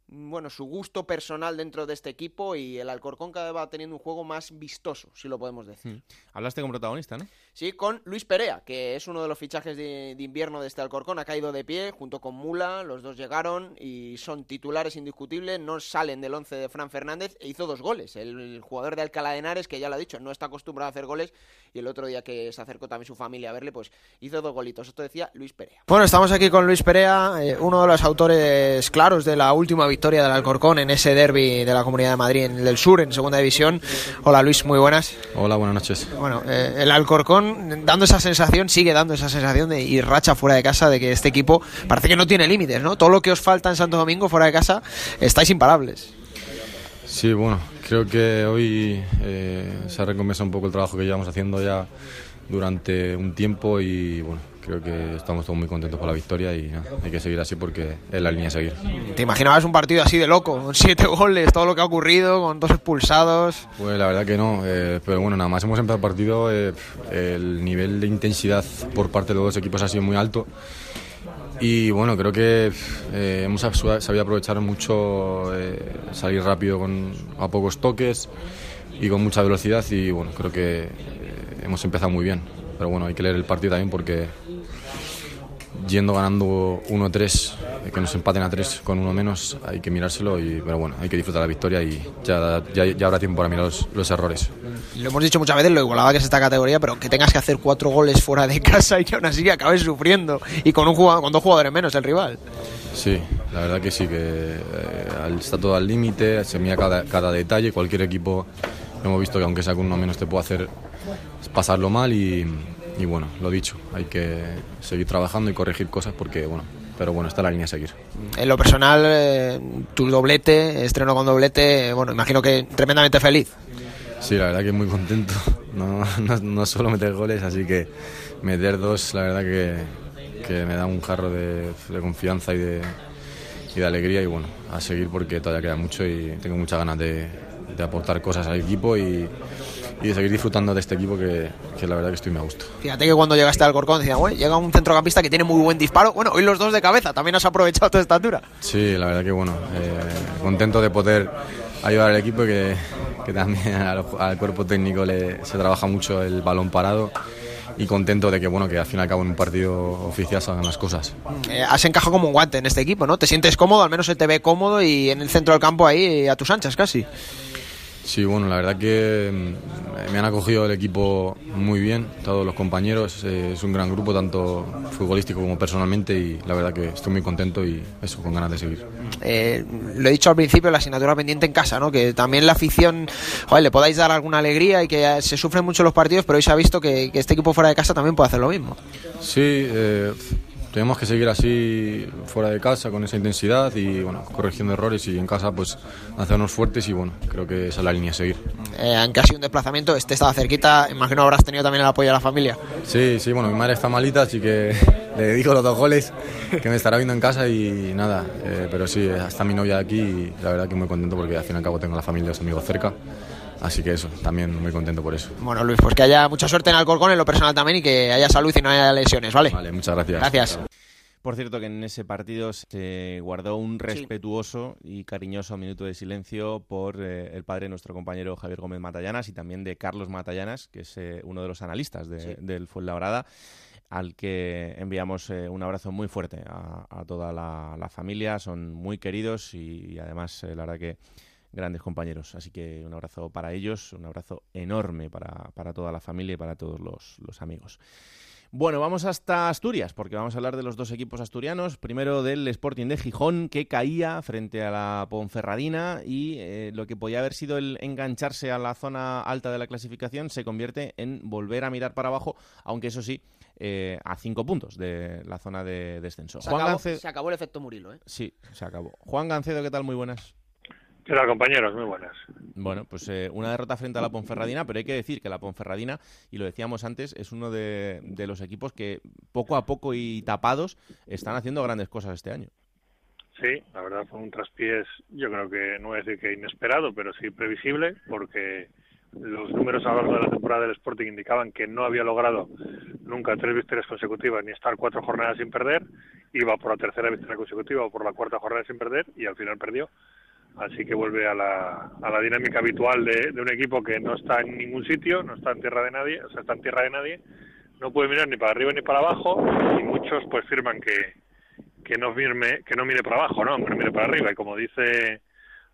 bueno, su gusto personal dentro de este equipo y el Alcorcón cada vez va teniendo un juego más vistoso, si lo podemos decir. Hmm. Hablaste con protagonista, ¿no? Sí, con Luis Perea, que es uno de los fichajes de, invierno de este Alcorcón, ha caído de pie junto con Mula, los dos llegaron y son titulares indiscutibles, no salen del once de Fran Fernández e hizo dos goles. El, jugador de Alcalá de Henares, que ya lo ha dicho, no está acostumbrado a hacer goles y el otro día que se acercó también su familia a verle, pues hizo dos golitos. Esto decía Luis Perea. Bueno, estamos aquí con Luis Perea, eh, uno de los autores claros de la última victoria victoria del Alcorcón en ese derby de la Comunidad de Madrid en el sur, en segunda división. Hola Luis, muy buenas. Hola, buenas noches. Bueno, eh, el Alcorcón dando esa sensación, sigue dando esa sensación de ir racha fuera de casa, de que este equipo parece que no tiene límites, ¿no? Todo lo que os falta en Santo Domingo fuera de casa, estáis imparables. Sí, bueno, creo que hoy eh, se ha recompensado un poco el trabajo que llevamos haciendo ya durante un tiempo y bueno, creo que estamos todos muy contentos por la victoria y hay que seguir así porque es la línea a seguir. ¿Te imaginabas un partido así de loco, con siete goles, todo lo que ha ocurrido, con dos expulsados? Pues la verdad que no, eh, pero bueno, nada más hemos empezado el partido, eh, el nivel de intensidad por parte de los dos equipos ha sido muy alto. Y bueno, creo que eh, hemos sabido aprovechar mucho, salir rápido con, a pocos toques y con mucha velocidad y bueno, creo que hemos empezado muy bien. Pero bueno, hay que leer el partido también porque yendo ganando 1-3, eh, que nos empaten a 3 con uno menos, hay que mirárselo, y, pero bueno, hay que disfrutar la victoria y ya, ya, habrá tiempo para mirar los, errores. Lo hemos dicho muchas veces, lo igualaba que es esta categoría, pero que tengas que hacer cuatro goles fuera de casa y que aún así acabes sufriendo y con, un jugador, con dos jugadores menos el rival. Sí, la verdad que sí, que eh, está todo al límite, se mira cada, cada detalle, cualquier equipo hemos visto que aunque sea con uno menos te puede hacer pasarlo mal y, y bueno, lo dicho, hay que seguir trabajando y corregir cosas porque, bueno, pero bueno, está la línea a seguir. En lo personal, eh, tu doblete, estreno con doblete, bueno, imagino que tremendamente feliz. Sí, la verdad que muy contento. No, no, solo meter goles, así que meter dos, la verdad que, que me da un jarro de, de confianza y de, y de alegría y bueno, a seguir porque todavía queda mucho y tengo muchas ganas de, de aportar cosas al equipo y, y de seguir disfrutando de este equipo que, que, la verdad que estoy muy a gusto. Fíjate que cuando llegaste al Corcón decía, güey, llega un centrocampista que tiene muy buen disparo. Bueno, hoy los dos de cabeza, también has aprovechado tu estatura. Sí, la verdad que bueno, eh, contento de poder ayudar al equipo y que, que también al, al, cuerpo técnico le, se trabaja mucho el balón parado y contento de que bueno que al fin y al cabo en un partido oficial salgan las cosas. Eh, has encajado como un guante en este equipo, ¿no? Te sientes cómodo, al menos se te ve cómodo y en el centro del campo ahí a tus anchas casi. Sí, bueno, la verdad que mm, me han acogido el equipo muy bien, todos los compañeros, eh, es un gran grupo, tanto futbolístico como personalmente, y la verdad que estoy muy contento y eso, con ganas de seguir. Eh, lo he dicho al principio, la asignatura pendiente en casa, ¿no? Que también la afición, joder, le podáis dar alguna alegría y que se sufren mucho los partidos, pero hoy se ha visto que, que este equipo fuera de casa también puede hacer lo mismo. Sí, eh, tenemos que seguir así fuera de casa con esa intensidad y bueno, corrigiendo errores y en casa pues hacernos fuertes y bueno, creo que esa es la línea a seguir. Eh, aunque ha sido un desplazamiento, este estaba cerquita, imagino habrás tenido también el apoyo de la familia. Sí, sí, bueno, mi madre está malita, así que le dedico los dos goles que me estará viendo en casa y nada, eh, pero sí, está mi novia aquí y la verdad que muy contento porque al fin y al cabo tengo la familia y los amigos cerca. Así que eso, también muy contento por eso. Bueno, Luis, pues que haya mucha suerte en Alcorcón, en lo personal también, y que haya salud y no haya lesiones, ¿vale? Vale, muchas gracias. Gracias. Por cierto, que en ese partido se guardó un respetuoso y cariñoso minuto de silencio por eh, el padre de nuestro compañero Javier Gómez Matallanas y también de Carlos Matallanas, que es eh, uno de los analistas de, sí. del Fuenlabrada, al que enviamos eh, un abrazo muy fuerte a, a toda la, la, familia. Son muy queridos y, y además, la verdad que grandes compañeros. Así que un abrazo para ellos, un abrazo enorme para, para toda la familia y para todos los, los, amigos. Bueno, vamos hasta Asturias, porque vamos a hablar de los dos equipos asturianos. Primero del Sporting de Gijón, que caía frente a la Ponferradina y eh, lo que podía haber sido el engancharse a la zona alta de la clasificación se convierte en volver a mirar para abajo, aunque eso sí, eh, a cinco puntos de la zona de descenso. Se, Juan acabó, Gancedo... se acabó el efecto Murilo, ¿eh? Sí, se acabó. Juan Gancedo, ¿qué tal? Muy buenas. ¿Qué tal, compañeros? Muy buenas. Bueno, pues eh, una derrota frente a la Ponferradina, pero hay que decir que la Ponferradina, y lo decíamos antes, es uno de, de, los equipos que poco a poco y tapados están haciendo grandes cosas este año. Sí, la verdad fue un traspiés, yo creo que no es de que inesperado, pero sí previsible, porque los números a lo largo de la temporada del Sporting indicaban que no había logrado nunca tres victorias consecutivas ni estar cuatro jornadas sin perder, iba por la tercera victoria consecutiva o por la cuarta jornada sin perder y al final perdió así que vuelve a la, a la dinámica habitual de, un equipo que no está en ningún sitio, no está en tierra de nadie, o sea, está en tierra de nadie, no puede mirar ni para arriba ni para abajo, y muchos pues firman que, que no firme, que no mire para abajo, no, que no mire para arriba, y como dice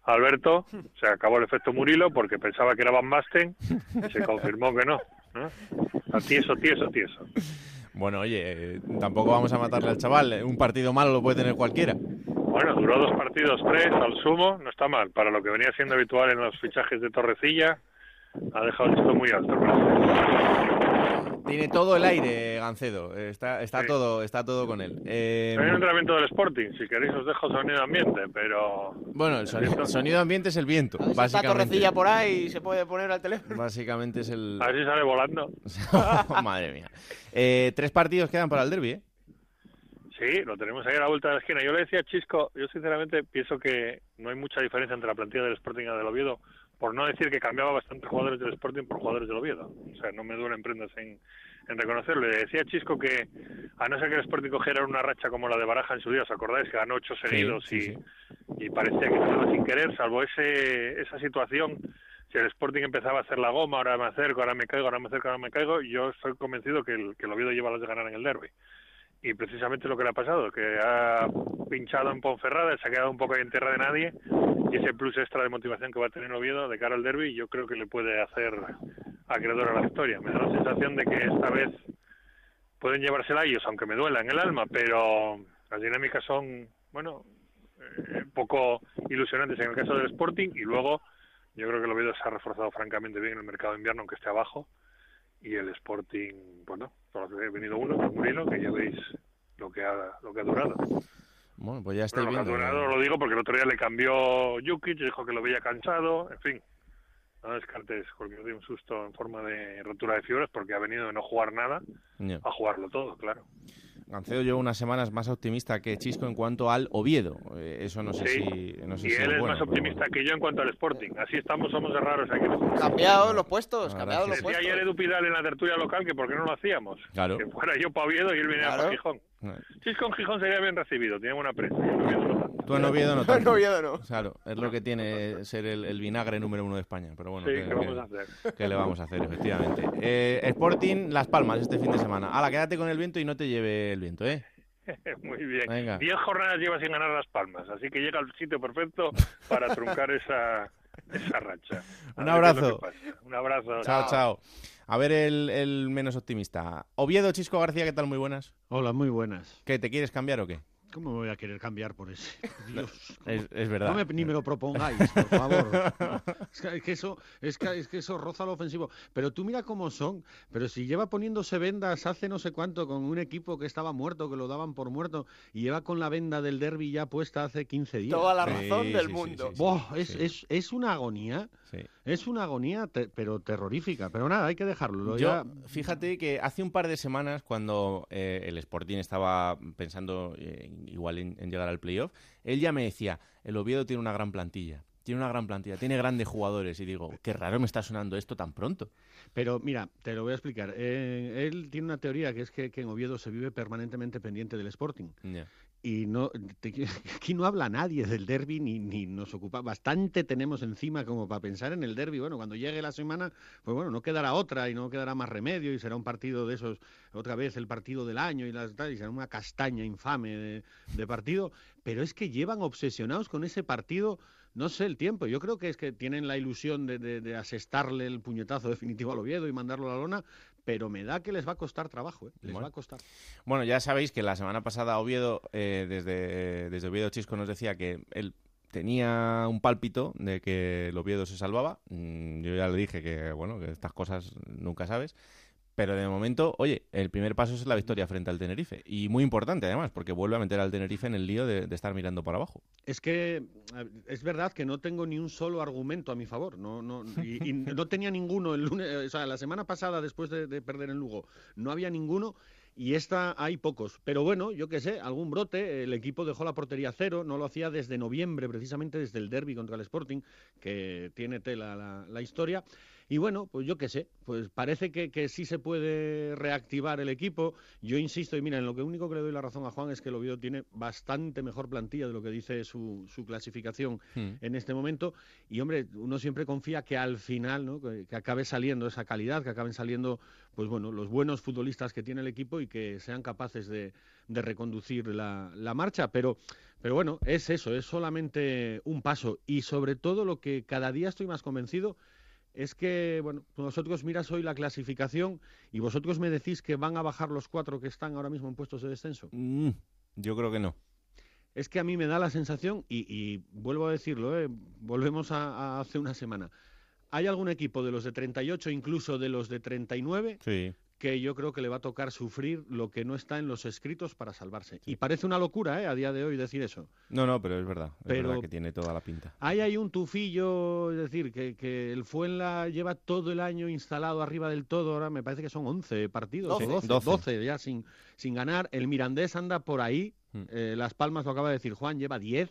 Alberto, se acabó el efecto Murilo porque pensaba que era Van Basten, y se confirmó que no, ¿no? A tieso, tieso, tieso. Bueno, oye, tampoco vamos a matarle al chaval, un partido malo lo puede tener cualquiera. Bueno, duró dos partidos, tres al sumo, no está mal. Para lo que venía siendo habitual en los fichajes de Torrecilla, ha dejado esto muy alto. Tiene todo el aire, Gancedo. Está, está todo, está todo con él. Eh... un entrenamiento del Sporting. Si queréis os dejo sonido ambiente, pero. Bueno, el sonido, ambiente es el viento. básicamente. Está torrecilla por ahí y se puede poner al teléfono. Básicamente es el. A ver si sale volando. Madre mía. Eh, tres partidos quedan para el derby, ¿eh? Sí, lo tenemos ahí a la vuelta de la esquina. Yo le decía a Chisco, yo sinceramente pienso que no hay mucha diferencia entre la plantilla del Sporting y la del Oviedo por no decir que cambiaba bastante jugadores del Sporting por jugadores del Oviedo. O sea, no me duelen prendas en, en reconocerlo. Le decía a Chisco que, a no ser que el Sporting cogiera una racha como la de Baraja en su día, ¿os acordáis? Que ganó ocho seguidos y, y parecía que estaba sin querer, salvo ese, esa situación. Si el Sporting empezaba a hacer la goma, ahora me acerco, ahora me caigo, ahora me acerco, ahora me caigo, yo estoy convencido que el, que el Oviedo lleva las de ganar en el derby y precisamente lo que le ha pasado, que ha pinchado en Ponferrada, se ha quedado un poco en tierra de nadie y ese plus extra de motivación que va a tener Oviedo de cara al derby yo creo que le puede hacer acreedor a la victoria. Me da la sensación de que esta vez pueden llevársela ellos, aunque me duela en el alma, pero las dinámicas son, bueno, eh, poco ilusionantes en el caso del Sporting y luego yo creo que el Oviedo se ha reforzado francamente bien en el mercado de invierno, aunque esté abajo y el Sporting, bueno, solo ha venido uno, Murilo, que ya veis lo que ha, lo que ha durado. Bueno, pues ya estáis viendo. Lo, durado, lo digo porque el otro día le cambió Jukic, dijo que lo veía cansado, en fin. No descartes, porque dio un susto en forma de rotura de fibras porque ha venido de no jugar nada a jugarlo todo, claro. Gancedo lleva unas semanas más optimista que Chisco en cuanto al Oviedo. Eh, eso no sé si. No sé y él es, más optimista que yo en cuanto al Sporting. Así estamos, somos de raros aquí. Cambiado los puestos, cambiado los puestos. ayer Edu Pidal en la tertulia local que por qué no lo hacíamos. Claro. Que fuera yo para Oviedo y él viniera para Gijón. Chisco en Gijón sería bien recibido, tiene buena prensa. Tú en Oviedo no. en Oviedo no. Claro, es lo que tiene ser el, vinagre número uno de España. Pero bueno, sí, ¿qué, vamos a hacer? ¿qué le vamos a hacer, efectivamente? Eh, Sporting, Las Palmas este fin de semana. Hala, quédate con el viento y no te lleve el viento, ¿eh? Muy bien. Diez jornadas lleva sin ganar Las Palmas, así que llega al sitio perfecto para truncar esa, esa racha. Un abrazo. Un abrazo. Chao, chao. A ver el, el menos optimista. Oviedo, Chisco García, ¿qué tal? Muy buenas. Hola, muy buenas. ¿Qué, te quieres cambiar o qué? ¿Cómo me voy a querer cambiar por ese? Dios. Es, verdad. No ni me lo propongáis, por favor. Es que, eso, es que, es que eso roza lo ofensivo. Pero tú mira cómo son. Pero si lleva poniéndose vendas hace no sé cuánto con un equipo que estaba muerto, que lo daban por muerto, y lleva con la venda del derby ya puesta hace 15 días. Toda la razón del mundo. es, es, es, una agonía. Es una agonía, pero terrorífica. Pero nada, hay que dejarlo. Yo, fíjate que hace un par de semanas, cuando eh, el Sporting estaba pensando eh, igual en, llegar al playoff, él ya me decía, el Oviedo tiene una gran plantilla. Tiene una gran plantilla, tiene grandes jugadores y digo, qué raro me está sonando esto tan pronto. Pero mira, te lo voy a explicar. Eh, él tiene una teoría que es que, en Oviedo se vive permanentemente pendiente del Sporting y no aquí no habla nadie del derby ni, ni nos ocupa bastante tenemos encima como para pensar en el derby bueno cuando llegue la semana pues bueno no quedará otra y no quedará más remedio y será un partido de esos otra vez el partido del año y, las, y será una castaña infame de, partido pero es que llevan obsesionados con ese partido no sé el tiempo. Yo creo que es que tienen la ilusión de, de, asestarle el puñetazo definitivo al Oviedo y mandarlo a la lona, pero me da que les va a costar trabajo, ¿eh? les va a costar. Bueno, ya sabéis que la semana pasada Oviedo, eh, desde, desde Oviedo Chisco nos decía que él tenía un pálpito de que el Oviedo se salvaba. Mm, yo ya le dije que, bueno, que estas cosas nunca sabes. Pero de momento, oye, el primer paso es la victoria frente al Tenerife. Y muy importante además, porque vuelve a meter al Tenerife en el lío de, estar mirando para abajo. Es que es verdad que no tengo ni un solo argumento a mi favor. No, no, y, no tenía ninguno el lunes, o sea, la semana pasada después de, perder en Lugo, no había ninguno. Y esta hay pocos. Pero bueno, yo qué sé, algún brote. El equipo dejó la portería cero, no lo hacía desde noviembre, precisamente desde el derby contra el Sporting, que tiene tela la, la historia. Y bueno, pues yo qué sé, pues parece que, que, sí se puede reactivar el equipo. Yo insisto, y mira, en lo que único que le doy la razón a Juan es que el Oviedo tiene bastante mejor plantilla de lo que dice su, su clasificación hmm. en este momento. Y hombre, uno siempre confía que al final, ¿no? que, acabe saliendo esa calidad, que acaben saliendo, pues bueno, los buenos futbolistas que tiene el equipo y que sean capaces de, de reconducir la, la marcha. Pero pero bueno, es eso, es solamente un paso. Y sobre todo lo que cada día estoy más convencido es que, bueno, vosotros miras hoy la clasificación y vosotros me decís que van a bajar los cuatro que están ahora mismo en puestos de descenso. Mm, yo creo que no. es que a mí me da la sensación, y, vuelvo a decirlo, ¿eh? volvemos a, hace una semana, ¿hay algún equipo de los de 38, incluso de los de 39, sí que yo creo que le va a tocar sufrir lo que no está en los escritos para salvarse. Y parece una locura, ¿eh? A día de hoy decir eso. No, no, pero es verdad. Es verdad que tiene toda la pinta. Ahí hay un tufillo, es decir, que, que el Fuenla lleva todo el año instalado arriba del todo. Ahora me parece que son 11 partidos, 12, 12, ya sin, sin ganar. El Mirandés anda por ahí. Hmm. Eh, Las Palmas lo acaba de decir Juan, lleva 10.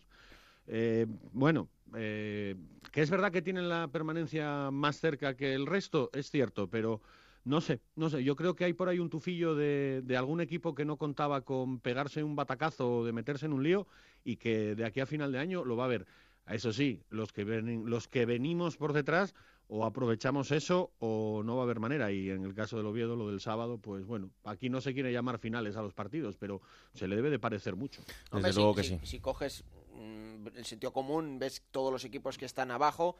Eh, bueno, eh, que es verdad que tienen la permanencia más cerca que el resto, es cierto, pero no sé, no sé. Yo creo que hay por ahí un tufillo de, algún equipo que no contaba con pegarse un batacazo o de meterse en un lío y que de aquí a final de año lo va a ver. Eso sí, los que, los que venimos por detrás o aprovechamos eso o no va a haber manera. Y en el caso del Oviedo, lo del sábado, pues bueno, aquí no se quiere llamar finales a los partidos, pero se le debe de parecer mucho. Desde luego que sí. Si coges mm, el sentido común, ves todos los equipos que están abajo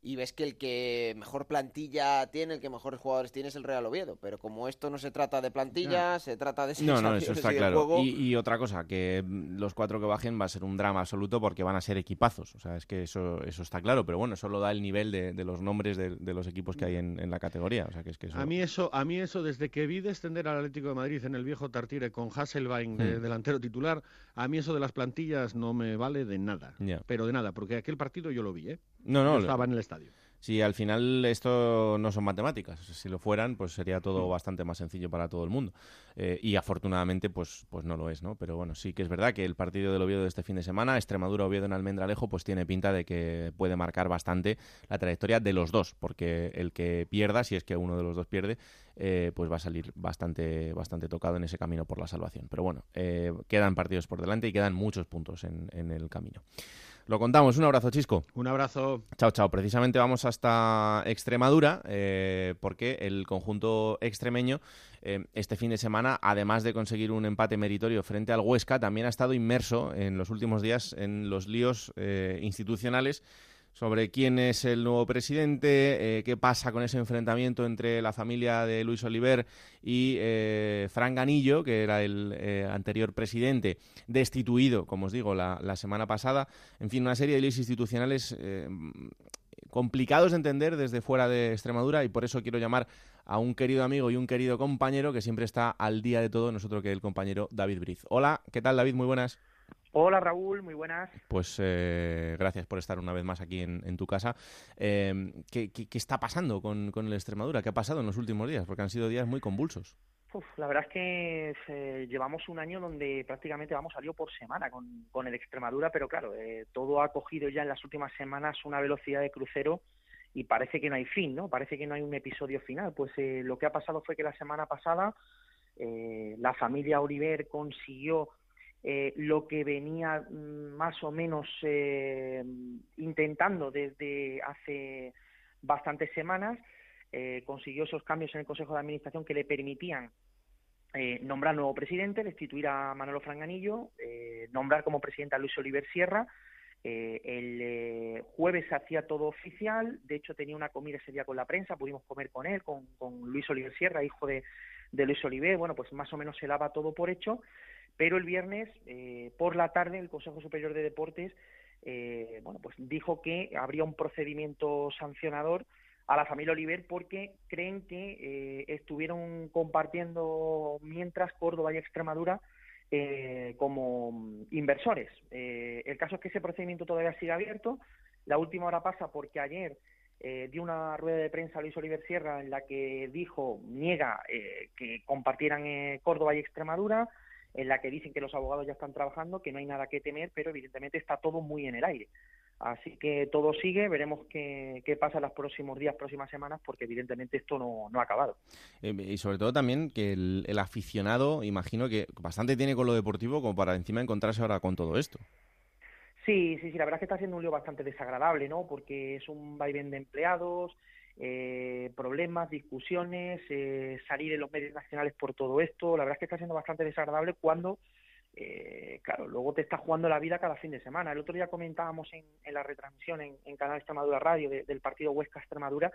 y ves que el que mejor plantilla tiene, el que mejores jugadores tiene es el Real Oviedo. Pero como esto no se trata de plantilla, se trata de No, no, eso está claro. Y, otra cosa, que los cuatro que bajen va a ser un drama absoluto porque van a ser equipazos. O sea, es que eso, eso está claro. Pero bueno, eso lo da el nivel de, los nombres de, los equipos que hay en, la categoría. O sea, que es que a, mí eso, a mí eso, desde que vi descender al Atlético de Madrid en el viejo Tartire con Hasselbein de hmm. delantero titular, a mí eso de las plantillas no me vale de nada. Pero de nada, porque aquel partido yo lo vi, ¿eh? No, no. estaba en el estadio. Sí, al final esto no son matemáticas. Si lo fueran, pues sería todo mm. bastante más sencillo para todo el mundo. Eh, y afortunadamente, pues, pues no lo es, ¿no? Pero bueno, sí que es verdad que el partido del Oviedo de este fin de semana, Extremadura-Oviedo en Almendralejo, pues tiene pinta de que puede marcar bastante la trayectoria de los dos, porque el que pierda, si es que uno de los dos pierde, eh, pues va a salir bastante, bastante tocado en ese camino por la salvación. Pero bueno, eh, quedan partidos por delante y quedan muchos puntos en, en el camino. Lo contamos. Un abrazo, Chisco. Un abrazo. Chao, chao. Precisamente vamos hasta Extremadura, eh, porque el conjunto extremeño eh, este fin de semana, además de conseguir un empate meritorio frente al Huesca, también ha estado inmerso en los últimos días en los líos eh, institucionales sobre quién es el nuevo presidente, eh, qué pasa con ese enfrentamiento entre la familia de Luis Oliver y eh, Fran Ganillo, que era el eh, anterior presidente, destituido, como os digo, la, la, semana pasada. En fin, una serie de leyes institucionales complicados de entender desde fuera de Extremadura y por eso quiero llamar a un querido amigo y un querido compañero que siempre está al día de todo, nosotros que el compañero David Briz. Hola, ¿qué tal David? Muy buenas. Hola Raúl, muy buenas. Pues eh, gracias por estar una vez más aquí en, tu casa. Eh, ¿qué, está pasando con, con, el Extremadura? ¿Qué ha pasado en los últimos días? Porque han sido días muy convulsos. la verdad es que eh, llevamos un año donde prácticamente vamos salido por semana con, con el Extremadura, pero claro, todo ha cogido ya en las últimas semanas una velocidad de crucero y parece que no hay fin, ¿no? Parece que no hay un episodio final. Pues lo que ha pasado fue que la semana pasada la familia Oliver consiguió eh, lo que venía mm, más o menos eh, intentando desde hace bastantes semanas, eh, consiguió esos cambios en el Consejo de Administración que le permitían nombrar nuevo presidente, destituir a Manolo Franganillo, nombrar como presidente a Luis Oliver Sierra. el jueves se hacía todo oficial, de hecho tenía una comida ese día con la prensa, pudimos comer con él, con, con Luis Oliver Sierra, hijo de, de Luis Oliver, bueno, pues más o menos se daba todo por hecho pero el viernes, eh, por la tarde, el Consejo Superior de Deportes eh, bueno, pues dijo que habría un procedimiento sancionador a la familia Oliver porque creen que eh, estuvieron compartiendo mientras Córdoba y Extremadura como inversores. el caso es que ese procedimiento todavía sigue abierto. La última hora pasa porque ayer dio una rueda de prensa a Luis Oliver Sierra en la que dijo, niega que compartieran Córdoba y Extremadura, en la que dicen que los abogados ya están trabajando, que no hay nada que temer, pero evidentemente está todo muy en el aire. Así que todo sigue, veremos qué, pasa en los próximos días, próximas semanas, porque evidentemente esto no, ha acabado. Eh, y sobre todo también que el, aficionado, imagino que bastante tiene con lo deportivo como para encima encontrarse ahora con todo esto. Sí, sí, sí, la verdad es que está siendo un lío bastante desagradable, ¿no? Porque es un vaivén de empleados, eh, problemas, discusiones, eh, salir en los medios nacionales por todo esto. La verdad es que está siendo bastante desagradable cuando, eh, claro, luego te está jugando la vida cada fin de semana. El otro día comentábamos en, la retransmisión en, Canal Extremadura Radio del partido Huesca-Extremadura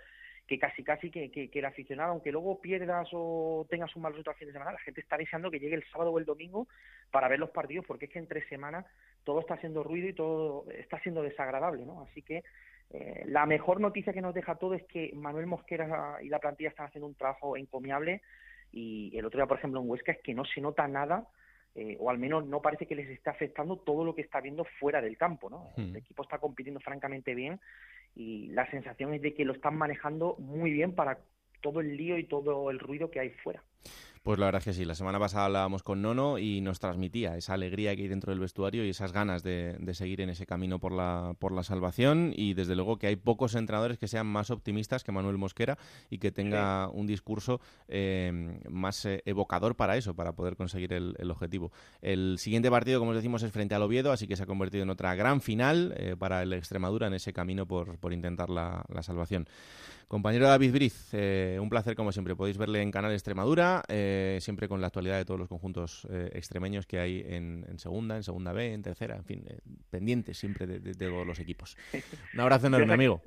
que casi casi que, que, el aficionado, aunque luego pierdas o tengas un mal resultado al fin de semana, la gente está deseando que llegue el sábado o el domingo para ver los partidos, porque es que entre semanas todo está haciendo ruido y todo está siendo desagradable, ¿no? Así que eh, la mejor noticia que nos deja todo es que Manuel Mosquera y la plantilla están haciendo un trabajo encomiable y el otro día, por ejemplo, en Huesca es que no se nota nada eh, o al menos no parece que les esté afectando todo lo que está viendo fuera del campo, ¿no? El equipo está compitiendo francamente bien y la sensación es de que lo están manejando muy bien para todo el lío y todo el ruido que hay fuera. Pues la verdad es que sí, la semana pasada hablábamos con Nono y nos transmitía esa alegría que hay dentro del vestuario y esas ganas de, seguir en ese camino por la, por la salvación y desde luego que hay pocos entrenadores que sean más optimistas que Manuel Mosquera y que tenga un discurso eh, más eh, evocador para eso, para poder conseguir el, objetivo. El siguiente partido, como os decimos, es frente al Oviedo, así que se ha convertido en otra gran final eh, para el Extremadura en ese camino por, por intentar la, la salvación. Compañero David Briz, eh, un placer como siempre. Podéis verle en Canal Extremadura, eh, siempre con la actualidad de todos los conjuntos eh, extremeños que hay en, segunda, en segunda B, en tercera, en fin, pendientes siempre de, todos los equipos. Un abrazo enorme, amigo.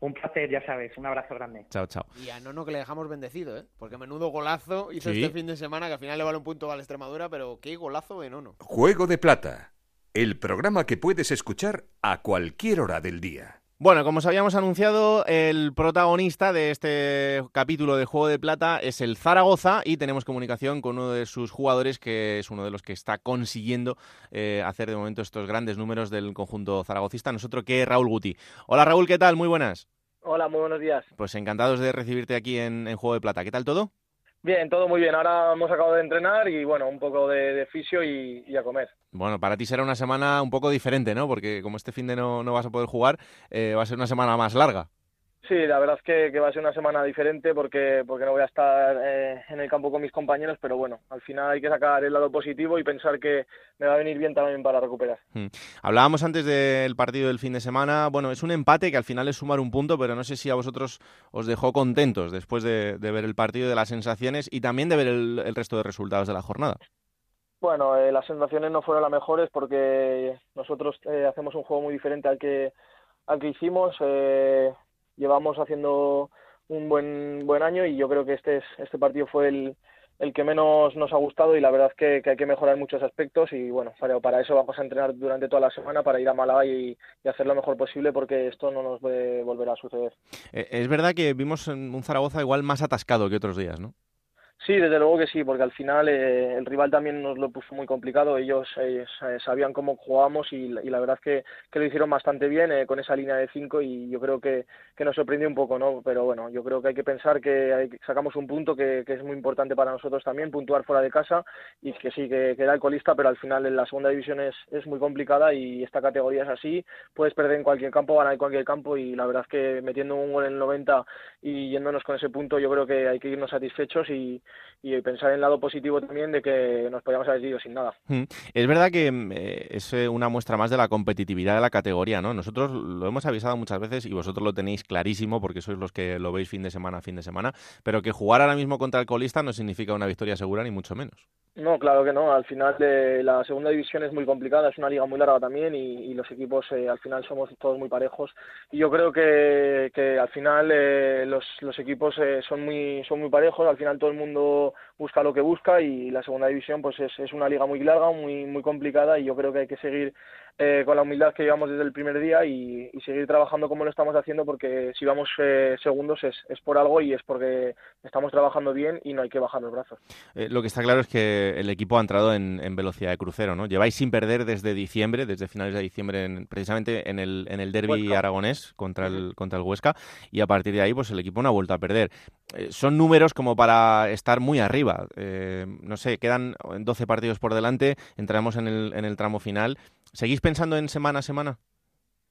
Un placer, ya sabes. Un abrazo grande. Chao, chao. Y a Nono que le dejamos bendecido, ¿eh? Porque menudo golazo hizo este fin de semana, que al final le vale un punto a la Extremadura, pero qué golazo de Nono. Juego de Plata, el programa que puedes escuchar a cualquier hora del día. Bueno, como os habíamos anunciado, el protagonista de este capítulo de Juego de Plata es el Zaragoza y tenemos comunicación con uno de sus jugadores que es uno de los que está consiguiendo eh, hacer de momento estos grandes números del conjunto zaragocista, nosotros que es Raúl Guti. Hola Raúl, ¿qué tal? Muy buenas. Hola, muy buenos días. Pues encantados de recibirte aquí en Juego de Plata. ¿Qué tal todo? Bien, todo muy bien. Ahora hemos acabado de entrenar y bueno, un poco de, fisio y, a comer. Bueno, para ti será una semana un poco diferente, ¿no? Porque como este fin de no, no vas a poder jugar, eh, va a ser una semana más larga. Sí, la verdad es que, va a ser una semana diferente porque, porque no voy a estar eh, en el campo con mis compañeros, pero bueno, al final hay que sacar el lado positivo y pensar que me va a venir bien también para recuperar. Hmm. Hablábamos antes del partido del fin de semana, bueno, es un empate que al final es sumar un punto, pero no sé si a vosotros os dejó contentos después de, ver el partido, de las sensaciones y también de ver el, resto de resultados de la jornada. Bueno, eh, las sensaciones no fueron las mejores porque nosotros eh, hacemos un juego muy diferente al que al que hicimos. Eh, llevamos haciendo un buen buen año y yo creo que este es, este partido fue el, el que menos nos ha gustado y la verdad que, hay que mejorar muchos aspectos y bueno, para, para, eso vamos a entrenar durante toda la semana para ir a Málaga y, hacer lo mejor posible porque esto no nos puede volver a suceder. Eh, es verdad que vimos un Zaragoza igual más atascado que otros días, ¿no? Sí, desde luego que sí, porque al final eh, el rival también nos lo puso muy complicado. Ellos eh, sabían cómo jugábamos y, la verdad es que, lo hicieron bastante bien eh, con esa línea de cinco y yo creo que, nos sorprendió un poco, ¿no? Pero bueno, yo creo que hay que pensar que sacamos un punto que, es muy importante para nosotros también, puntuar fuera de casa y que sí, que, que el colista, pero al final en la segunda división es, es muy complicada y esta categoría es así. Puedes perder en cualquier campo, ganar en cualquier campo y la verdad que metiendo un gol en el 90 y yéndonos con ese punto, yo creo que hay que irnos satisfechos y y pensar en el lado positivo también de que nos podíamos haber ido sin nada. Mm. Es verdad que mm, eh, es eh, una muestra más de la competitividad de la categoría, ¿no? Nosotros lo hemos avisado muchas veces y vosotros lo tenéis clarísimo porque sois los que lo veis fin de semana a fin de semana, pero que jugar ahora mismo contra el colista no significa una victoria segura ni mucho menos. No, claro que no. Al final de la segunda división es muy complicada, es una liga muy larga también y, los equipos eh, al final somos todos muy parejos. Y yo creo que, que al final los, los equipos son muy son muy parejos. Al final todo el mundo busca lo que busca y la segunda división pues es, es una liga muy larga, muy, muy complicada y yo creo que hay que seguir eh, con la humildad que llevamos desde el primer día y, seguir trabajando como lo estamos haciendo porque si vamos eh, segundos es, es, por algo y es porque estamos trabajando bien y no hay que bajar los brazos. Eh, lo que está claro es que el equipo ha entrado en, velocidad de crucero, ¿no? Lleváis sin perder desde diciembre, desde finales de diciembre, precisamente en el, en el derby aragonés contra el, contra el Huesca y a partir de ahí pues el equipo no ha vuelto a perder. son números como para estar muy arriba. no sé, quedan 12 partidos por delante, entramos en el, en el tramo final. ¿Seguís pensando en semana a semana?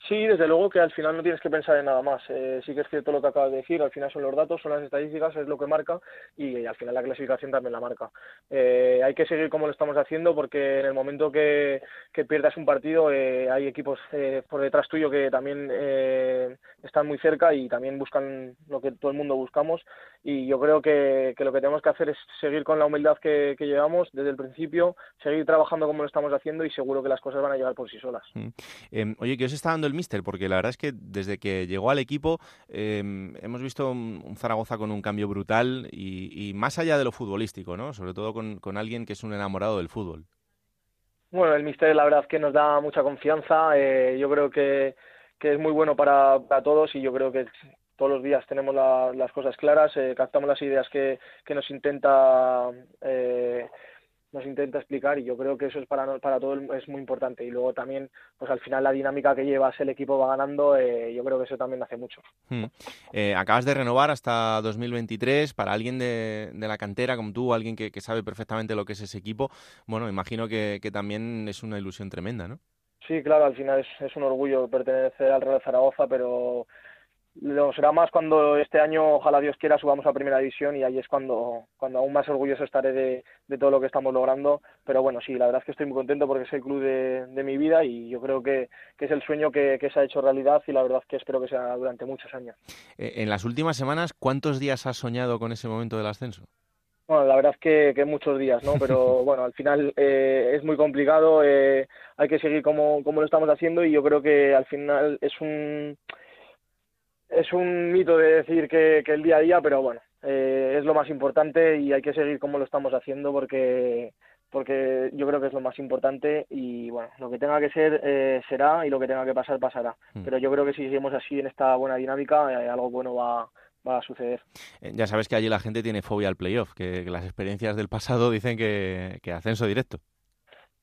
Sí, desde luego que al final no tienes que pensar en nada más. Eh, sí que es cierto lo que acabas de decir, al final son los datos, son las estadísticas, es lo que marca y, al final la clasificación también la marca. Eh, hay que seguir como lo estamos haciendo porque en el momento que, pierdas un partido eh, hay equipos por detrás tuyo que también están muy cerca y también buscan lo que todo el mundo buscamos y yo creo que, lo que tenemos que hacer es seguir con la humildad que, llevamos desde el principio, seguir trabajando como lo estamos haciendo y seguro que las cosas van a llegar por sí solas. Mm. Em, oye, ¿qué os está dando el el míster? Porque la verdad es que desde que llegó al equipo em, hemos visto un, Zaragoza con un cambio brutal y, más allá de lo futbolístico, ¿no? Sobre todo con, alguien que es un enamorado del fútbol. Bueno, el míster la verdad es que nos da mucha confianza. Eh, yo creo que, es muy bueno para, todos y yo creo que todos los días tenemos las cosas claras, eh, captamos las ideas que, que nos intenta eh, nos intenta explicar y yo creo que eso es para para todo es muy importante. Y luego también pues al final la dinámica que llevas el equipo va ganando eh, yo creo que eso también hace mucho. Hmm. eh, acabas de renovar hasta 2023 para alguien de, la cantera como tú alguien que, sabe perfectamente lo que es ese equipo bueno imagino que, también es una ilusión tremenda no sí claro al final es, es un orgullo pertenecer al Real Zaragoza pero lo será más cuando este año, ojalá Dios quiera, subamos a primera división y ahí es cuando, cuando aún más orgulloso estaré de, de todo lo que estamos logrando. Pero bueno, sí, la verdad es que estoy muy contento porque es el club de, de mi vida y yo creo que, que es el sueño que, que, se ha hecho realidad y la verdad es que espero que sea durante muchos años. Eh, en las últimas semanas, ¿cuántos días has soñado con ese momento del ascenso? Bueno, la verdad es que, que muchos días, ¿no? Pero bueno, al final eh, es muy complicado, eh, hay que seguir como, como lo estamos haciendo y yo creo que al final es un es un mito de decir que, el día a día, pero bueno, eh, es lo más importante y hay que seguir como lo estamos haciendo porque porque yo creo que es lo más importante y bueno, lo que tenga que ser eh, será y lo que tenga que pasar pasará. Hmm. Pero yo creo que si seguimos así en esta buena dinámica, eh, algo bueno va, va a suceder. Ya sabes que allí la gente tiene fobia al playoff, que, las experiencias del pasado dicen que, que ascenso directo.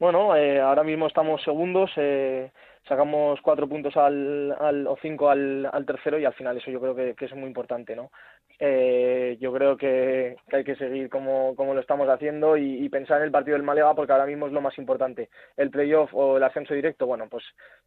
Bueno, ahora mismo estamos segundos, sacamos cuatro puntos al, al o cinco al, al, tercero y al final eso yo creo que, que es muy importante, ¿no? Eh, yo creo que, hay que seguir como, como lo estamos haciendo y, pensar en el partido del Málaga porque ahora mismo es lo más importante. El playoff o el ascenso directo, bueno, pues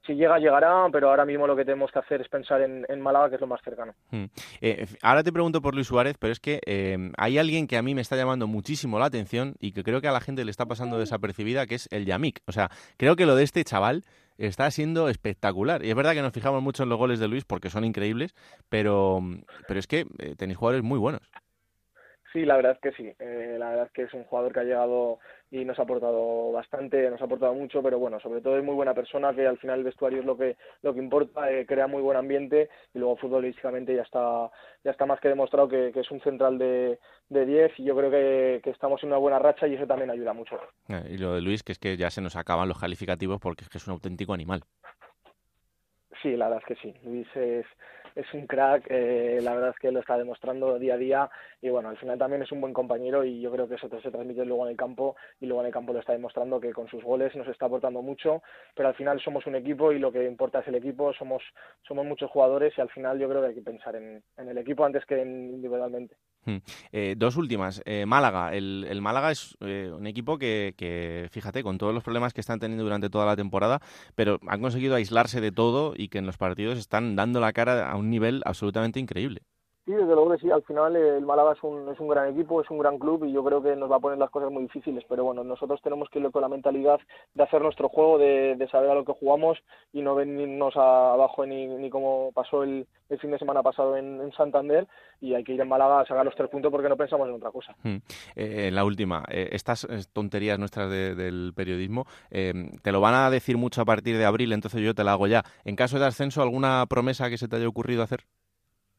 si llega, llegará, pero ahora mismo lo que tenemos que hacer es pensar en, en Málaga, que es lo más cercano. Hmm. Eh, ahora te pregunto por Luis Suárez, pero es que eh, hay alguien que a mí me está llamando muchísimo la atención y que creo que a la gente le está pasando desapercibida, que es el Yamik. O sea, creo que lo de este chaval está siendo espectacular. Y es verdad que nos fijamos mucho en los goles de Luis porque son increíbles, pero, pero es que eh, tenéis jugadores muy buenos. Sí, la verdad es que sí. Eh, la verdad es que es un jugador que ha llegado y nos ha aportado bastante, nos ha aportado mucho, pero bueno, sobre todo es muy buena persona, que al final el vestuario es lo que lo que importa, eh, crea muy buen ambiente y luego futbolísticamente ya está ya está más que demostrado que, es un central de, de 10 y yo creo que, que, estamos en una buena racha y eso también ayuda mucho. Eh, y lo de Luis, que es que ya se nos acaban los calificativos porque es que es un auténtico animal. Sí, la verdad es que sí. Luis es, es un crack, eh, la verdad es que lo está demostrando día a día y bueno, al final también es un buen compañero y yo creo que eso se transmite luego en el campo y luego en el campo lo está demostrando que con sus goles nos está aportando mucho, pero al final somos un equipo y lo que importa es el equipo, somos, somos muchos jugadores y al final yo creo que hay que pensar en, en el equipo antes que individualmente. Hmm. Eh, dos últimas. Eh, Málaga. El, Málaga es eh, un equipo que, que, fíjate, con todos los problemas que están teniendo durante toda la temporada, pero han conseguido aislarse de todo y que en los partidos están dando la cara a un nivel absolutamente increíble. Sí, desde luego que sí. Al final el Málaga es un, es un gran equipo, es un gran club y yo creo que nos va a poner las cosas muy difíciles. Pero bueno, nosotros tenemos que ir con la mentalidad de hacer nuestro juego, de, de saber a lo que jugamos y no venirnos abajo ni, ni como pasó el, el fin de semana pasado en, Santander. Y hay que ir en Málaga a sacar los tres puntos porque no pensamos en otra cosa. Hmm. Eh, la última, eh, estas tonterías nuestras del periodismo, eh, te lo van a decir mucho a partir de abril, entonces yo te la hago ya. En caso de ascenso, ¿alguna promesa que se te haya ocurrido hacer?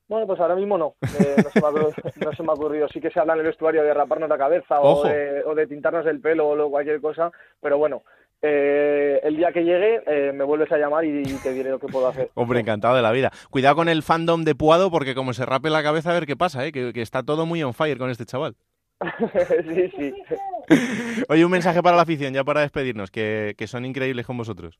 Bueno, pues ahora mismo no. Eh, no, se me ha ocurrido, Sí que se habla en el vestuario de raparnos la cabeza o de, o de, tintarnos el pelo o cualquier cosa, pero bueno. Eh, el día que llegue eh, me vuelves a llamar y, te diré lo que puedo hacer. Hombre, encantado de la vida. Cuidado con el fandom de Puado porque como se rape la cabeza a ver qué pasa, ¿eh? que, que está todo muy on fire con este chaval. sí, sí. Oye, un mensaje para la afición ya para despedirnos, que, que son increíbles con vosotros.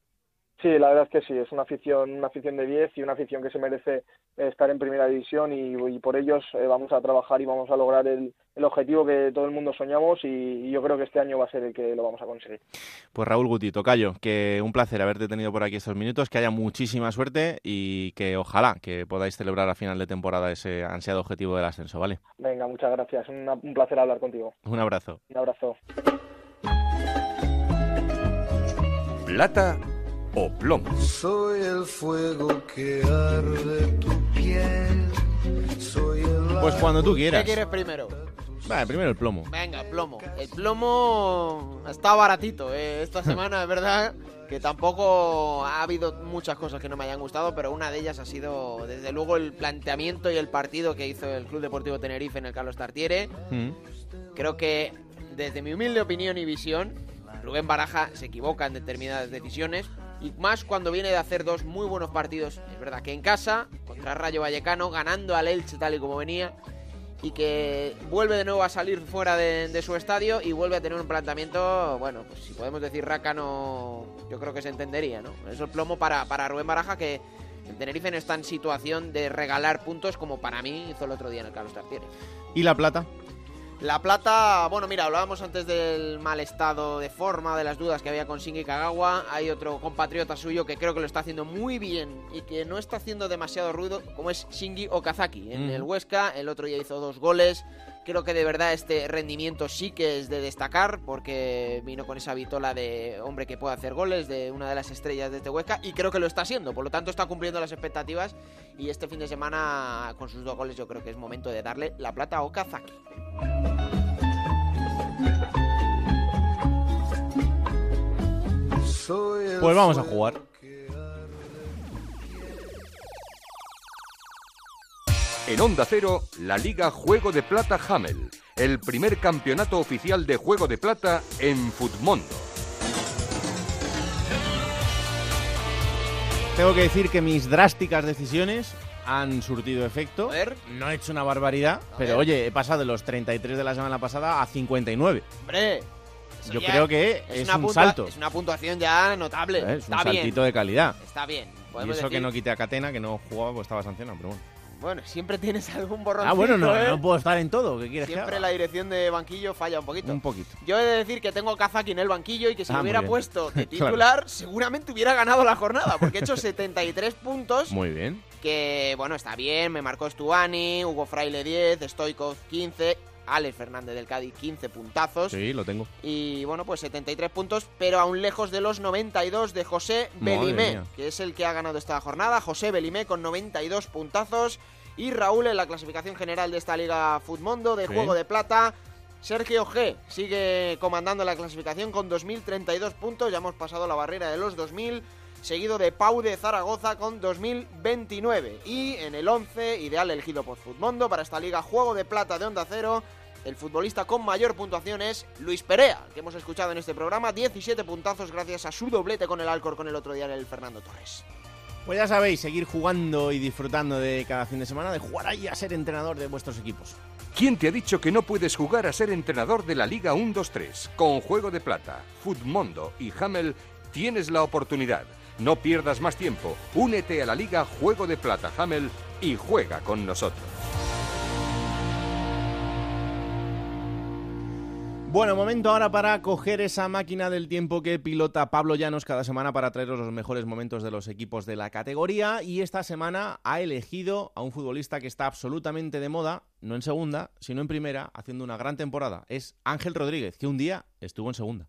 Sí, la verdad es que sí, es una afición, una afición de 10 y una afición que se merece estar en primera división y, por ellos eh, vamos a trabajar y vamos a lograr el, objetivo que todo el mundo soñamos y, yo creo que este año va a ser el que lo vamos a conseguir. Pues Raúl Guti, Tocayo, que un placer haberte tenido por aquí estos minutos, que haya muchísima suerte y que ojalá que podáis celebrar a final de temporada ese ansiado objetivo del ascenso, ¿vale? Venga, muchas gracias, un placer hablar contigo. Un abrazo. Un abrazo. Plata o plomo. Soy el fuego que arde tu piel. Soy el pues cuando tú quieras. ¿Qué quieres primero? Vale, primero el plomo. Venga, el plomo. El plomo está baratito eh, esta semana, es verdad que tampoco ha habido muchas cosas que no me hayan gustado, pero una de ellas ha sido, desde luego, el planteamiento y el partido que hizo el Club Deportivo Tenerife en el Carlos Tartiere. Mm. Creo que, desde mi humilde opinión y visión, Rubén Baraja se equivoca en determinadas decisiones, y más cuando viene de hacer dos muy buenos partidos, es verdad que en casa, contra Rayo Vallecano, ganando al Elche tal y como venía, y que vuelve de nuevo a salir fuera de, su estadio y vuelve a tener un planteamiento, bueno, pues si podemos decir rácano, yo creo que se entendería, ¿no? Eso es plomo para, para Rubén Baraja que el Tenerife no está en situación de regalar puntos como para mí hizo el otro día en el Carlos Tartiere. ¿Y La Plata? La Plata, bueno, mira, hablábamos antes del mal estado de forma, de las dudas que había con Shingi Kagawa. Hay otro compatriota suyo que creo que lo está haciendo muy bien y que no está haciendo demasiado ruido, como es Shingi Okazaki. En el Huesca, el otro día hizo dos goles. Creo que de verdad este rendimiento sí que es de destacar porque vino con esa vitola de hombre que puede hacer goles, de una de las estrellas de este Huesca y creo que lo está haciendo. Por lo tanto está cumpliendo las expectativas y este fin de semana con sus dos goles yo creo que es momento de darle la plata a Okazaki. Pues vamos a jugar. En Onda Cero, la Liga Juego de Plata Hamel, el primer campeonato oficial de Juego de Plata en Futmundo. Tengo que decir que mis drásticas decisiones han surtido efecto. No he hecho una barbaridad, pero oye, he pasado de los 33 de la semana pasada a 59. ¡Hombre! Yo creo que es, un salto. Es una puntuación ya notable. Es un saltito de calidad. Está bien. Y eso que no quité a Catena, que no jugaba, pues estaba sancionado, pero bueno. Bueno, siempre tienes algún borrón. Ah, bueno, no, ¿eh? no puedo estar en todo. ¿Qué quieres Siempre la dirección de banquillo falla un poquito. Un poquito. Yo he de decir que tengo Kazaki en el banquillo y que si ah, hubiera puesto de titular, seguramente hubiera ganado la jornada, porque he hecho 73 puntos. Muy bien. Que, bueno, está bien. Me marcó Stuani, Hugo Fraile 10, Stoikov 15 Alex Fernández del Cádiz 15 puntazos. Sí, lo tengo. Y bueno, pues 73 puntos, pero aún lejos de los 92 de José Belimé, que es el que ha ganado esta jornada. José Belimé con 92 puntazos. Y Raúl en la clasificación general de esta Liga Futmundo de Juego de Plata. Sergio G sigue comandando la clasificación con 2.032 puntos. Ya hemos pasado la barrera de los 2.000 seguido de Pau de Zaragoza con 2029. Y en el 11, ideal elegido por Futmundo para esta liga Juego de Plata de Onda Cero, el futbolista con mayor puntuación es Luis Perea, que hemos escuchado en este programa, 17 puntazos gracias a su doblete con el Alcor con el otro día en el Fernando Torres. Pues ya sabéis, seguir jugando y disfrutando de cada fin de semana, de jugar ahí a ser entrenador de vuestros equipos. ¿Quién te ha dicho que no puedes jugar a ser entrenador de la Liga 1-2-3? Con Juego de Plata, Futmundo y Hamel tienes la oportunidad. No pierdas más tiempo. Únete a la Liga Juego de Plata Hamel y juega con nosotros. Bueno, momento ahora para coger esa máquina del tiempo que pilota Pablo Llanos cada semana para traeros los mejores momentos de los equipos de la categoría. Y esta semana ha elegido a un futbolista que está absolutamente de moda, no en segunda, sino en primera, haciendo una gran temporada. Es Ángel Rodríguez, que un día estuvo en segunda.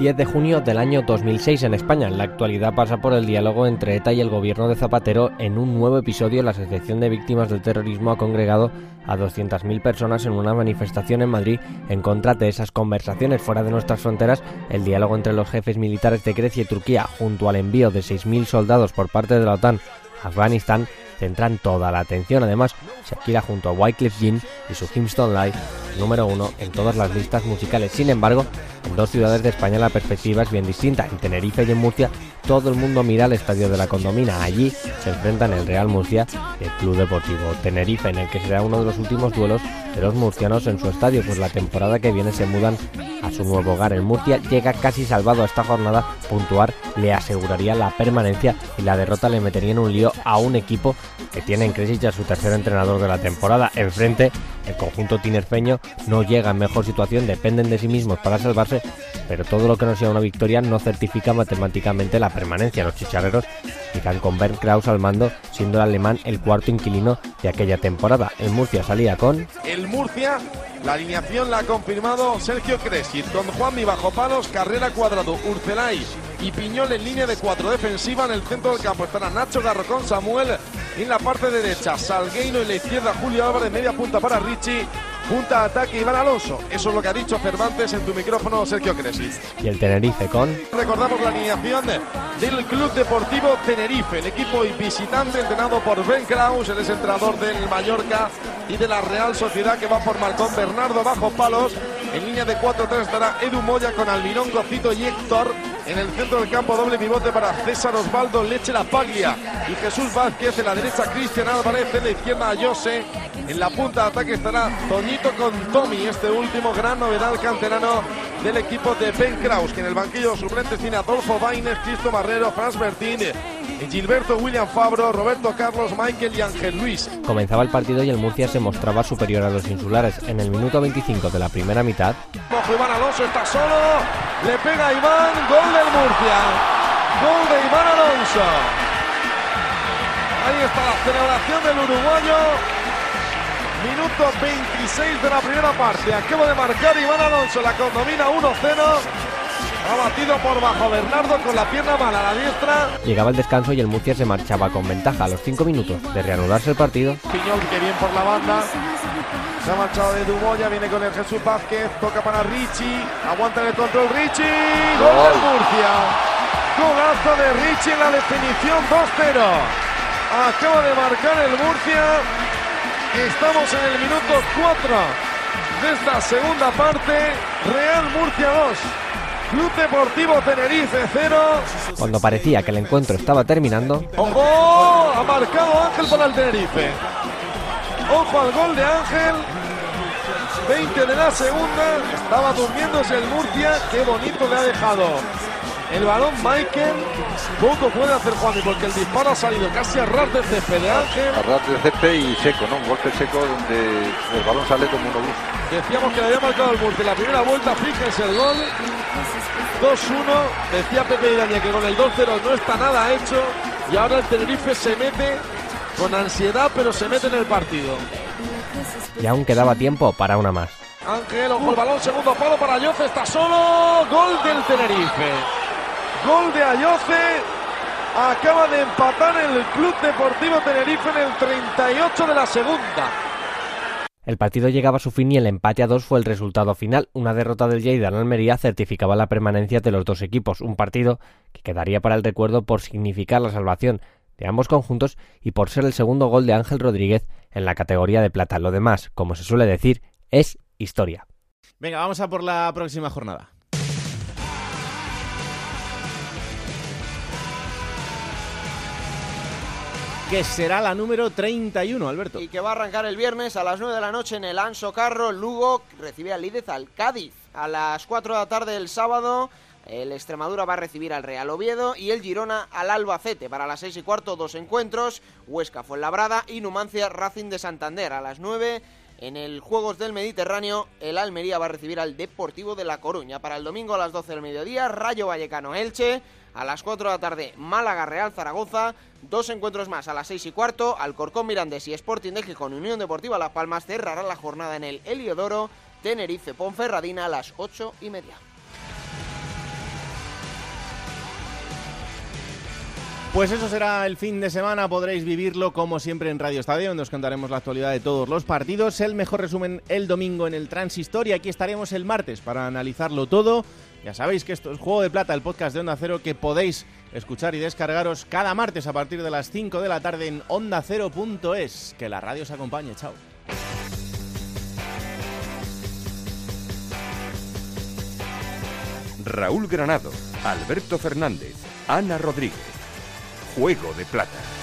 10 de junio del año 2006 en España. La actualidad pasa por el diálogo entre ETA y el gobierno de Zapatero. En un nuevo episodio, la Asociación de Víctimas del Terrorismo ha congregado a 200.000 personas en una manifestación en Madrid en contra de esas conversaciones fuera de nuestras fronteras. El diálogo entre los jefes militares de Grecia y Turquía, junto al envío de 6.000 soldados por parte de la OTAN a Afganistán, centran toda la atención. Además, Shakira junto a Wycliffe Jean y su Kingston Live número uno en todas las listas musicales. Sin embargo, en dos ciudades de España la perspectiva es bien distinta. En Tenerife y en Murcia todo el mundo mira al estadio de la Condomina. Allí se enfrentan el Real Murcia y el Club Deportivo Tenerife, en el que será uno de los últimos duelos de los murcianos en su estadio, pues la temporada que viene se mudan a su nuevo hogar. El Murcia llega casi salvado a esta jornada, puntuar le aseguraría la permanencia y la derrota le metería en un lío a un equipo que tiene en crisis ya su tercer entrenador de la temporada. Enfrente, el conjunto tinerfeño no llega en mejor situación, dependen de sí mismos para salvarse pero todo lo que no sea una victoria no certifica matemáticamente la permanencia. Los chicharreros llegan con Bernd Kraus al mando, siendo el alemán el cuarto inquilino de aquella temporada. El Murcia salía con... El Murcia, la alineación la ha confirmado Sergio Cresci, con Juanmi bajo palos, Carrera Cuadrado, Urcelay y Piñol en línea de cuatro defensiva. En el centro del campo estará Nacho Garro con Samuel. En la parte derecha, Salgueiro. En la izquierda, Julio Álvarez. Media punta para Richie. Punta ataque Iván Alonso. Eso es lo que ha dicho Cervantes en tu micrófono, Sergio Cresi. Y el Tenerife con. Recordamos la alineación del Club Deportivo Tenerife, el equipo visitante entrenado por Ben Kraus, el entrenador del Mallorca y de la Real Sociedad que va a formar con Bernardo bajo palos. En línea de 4-3 estará Edu Moya con Almirón, Gocito y Héctor. En el centro del campo, doble pivote para César Osvaldo, Leche La Paglia y Jesús Vázquez. En la derecha, Cristian Álvarez. En la izquierda, Jose. En la punta de ataque estará Toñito con Tommy, este último gran novedad canterano del equipo de Ben Kraus, que en el banquillo suplentes tiene Adolfo Baines, Cristo Barrero, Franz Bertín, Gilberto William Fabro, Roberto Carlos, Michael y Ángel Luis. Comenzaba el partido y el Murcia se mostraba superior a los insulares. En el minuto 25 de la primera mitad. Iván Alonso está solo, le pega a Iván, gol del Murcia. Gol de Iván Alonso. Ahí está la celebración del uruguayo. Minuto 26 de la primera parte. Acabo de marcar Iván Alonso. La condomina 1-0. Ha batido por bajo Bernardo con la pierna mala a la diestra. Llegaba el descanso y el Murcia se marchaba con ventaja a los 5 minutos de reanudarse el partido. Piñol que bien por la banda. Se ha marchado de Dumoya, viene con el Jesús Vázquez, toca para Richie, aguanta el control Richie, gol del Murcia. Golazo de Richie en la definición 2-0. Acaba de marcar el Murcia Estamos en el minuto 4 de esta segunda parte. Real Murcia 2. Club Deportivo Tenerife 0. Cuando parecía que el encuentro estaba terminando. ¡Ojo! Ha marcado Ángel para el Tenerife. Ojo al gol de Ángel. 20 de la segunda. Estaba durmiéndose el Murcia. Qué bonito le ha dejado el balón Michael. Poco puede hacer Juanmi porque el disparo ha salido casi a ras de césped de Ángel. A ras de césped y seco, ¿no? Un golpe seco donde el balón sale como uno gusta. Decíamos que le había marcado el Murcia la primera vuelta, fíjense el gol. 2-1. Decía Pepe Iraña que con el 2-0 no está nada hecho. Y ahora el Tenerife se mete con ansiedad, pero se mete en el partido. Y aún quedaba tiempo para una más. Ángel, ojo el balón, segundo palo para Yoce, está solo. Gol del Tenerife. Gol de Ayoce. Acaba de empatar el Club Deportivo Tenerife en el 38 de la segunda. El partido llegaba a su fin y el empate a dos fue el resultado final. Una derrota del Lleida en Almería certificaba la permanencia de los dos equipos. Un partido que quedaría para el recuerdo por significar la salvación de ambos conjuntos y por ser el segundo gol de Ángel Rodríguez en la categoría de plata. Lo demás, como se suele decir, es historia. Venga, vamos a por la próxima jornada. que será la número 31, Alberto. Y que va a arrancar el viernes a las 9 de la noche en el Anso Carro. Lugo recibe al Lídez al Cádiz. A las 4 de la tarde del sábado, el Extremadura va a recibir al Real Oviedo y el Girona al Albacete. Para las 6 y cuarto, dos encuentros: Huesca Fuenlabrada y Numancia Racing de Santander. A las 9. En el Juegos del Mediterráneo, el Almería va a recibir al Deportivo de La Coruña. Para el domingo a las 12 del mediodía, Rayo Vallecano Elche. A las 4 de la tarde, Málaga Real Zaragoza. Dos encuentros más a las 6 y cuarto. Alcorcón Mirandés y Sporting de Gijón Unión Deportiva Las Palmas cerrarán la jornada en el Heliodoro. Tenerife Ponferradina a las 8 y media. Pues eso será el fin de semana, podréis vivirlo como siempre en Radio Estadio, donde os contaremos la actualidad de todos los partidos. El mejor resumen el domingo en el Transistor y aquí estaremos el martes para analizarlo todo. Ya sabéis que esto es Juego de Plata, el podcast de Onda Cero que podéis escuchar y descargaros cada martes a partir de las 5 de la tarde en ondacero.es. Que la radio os acompañe, chao. Raúl Granado, Alberto Fernández, Ana Rodríguez. Juego de Plata.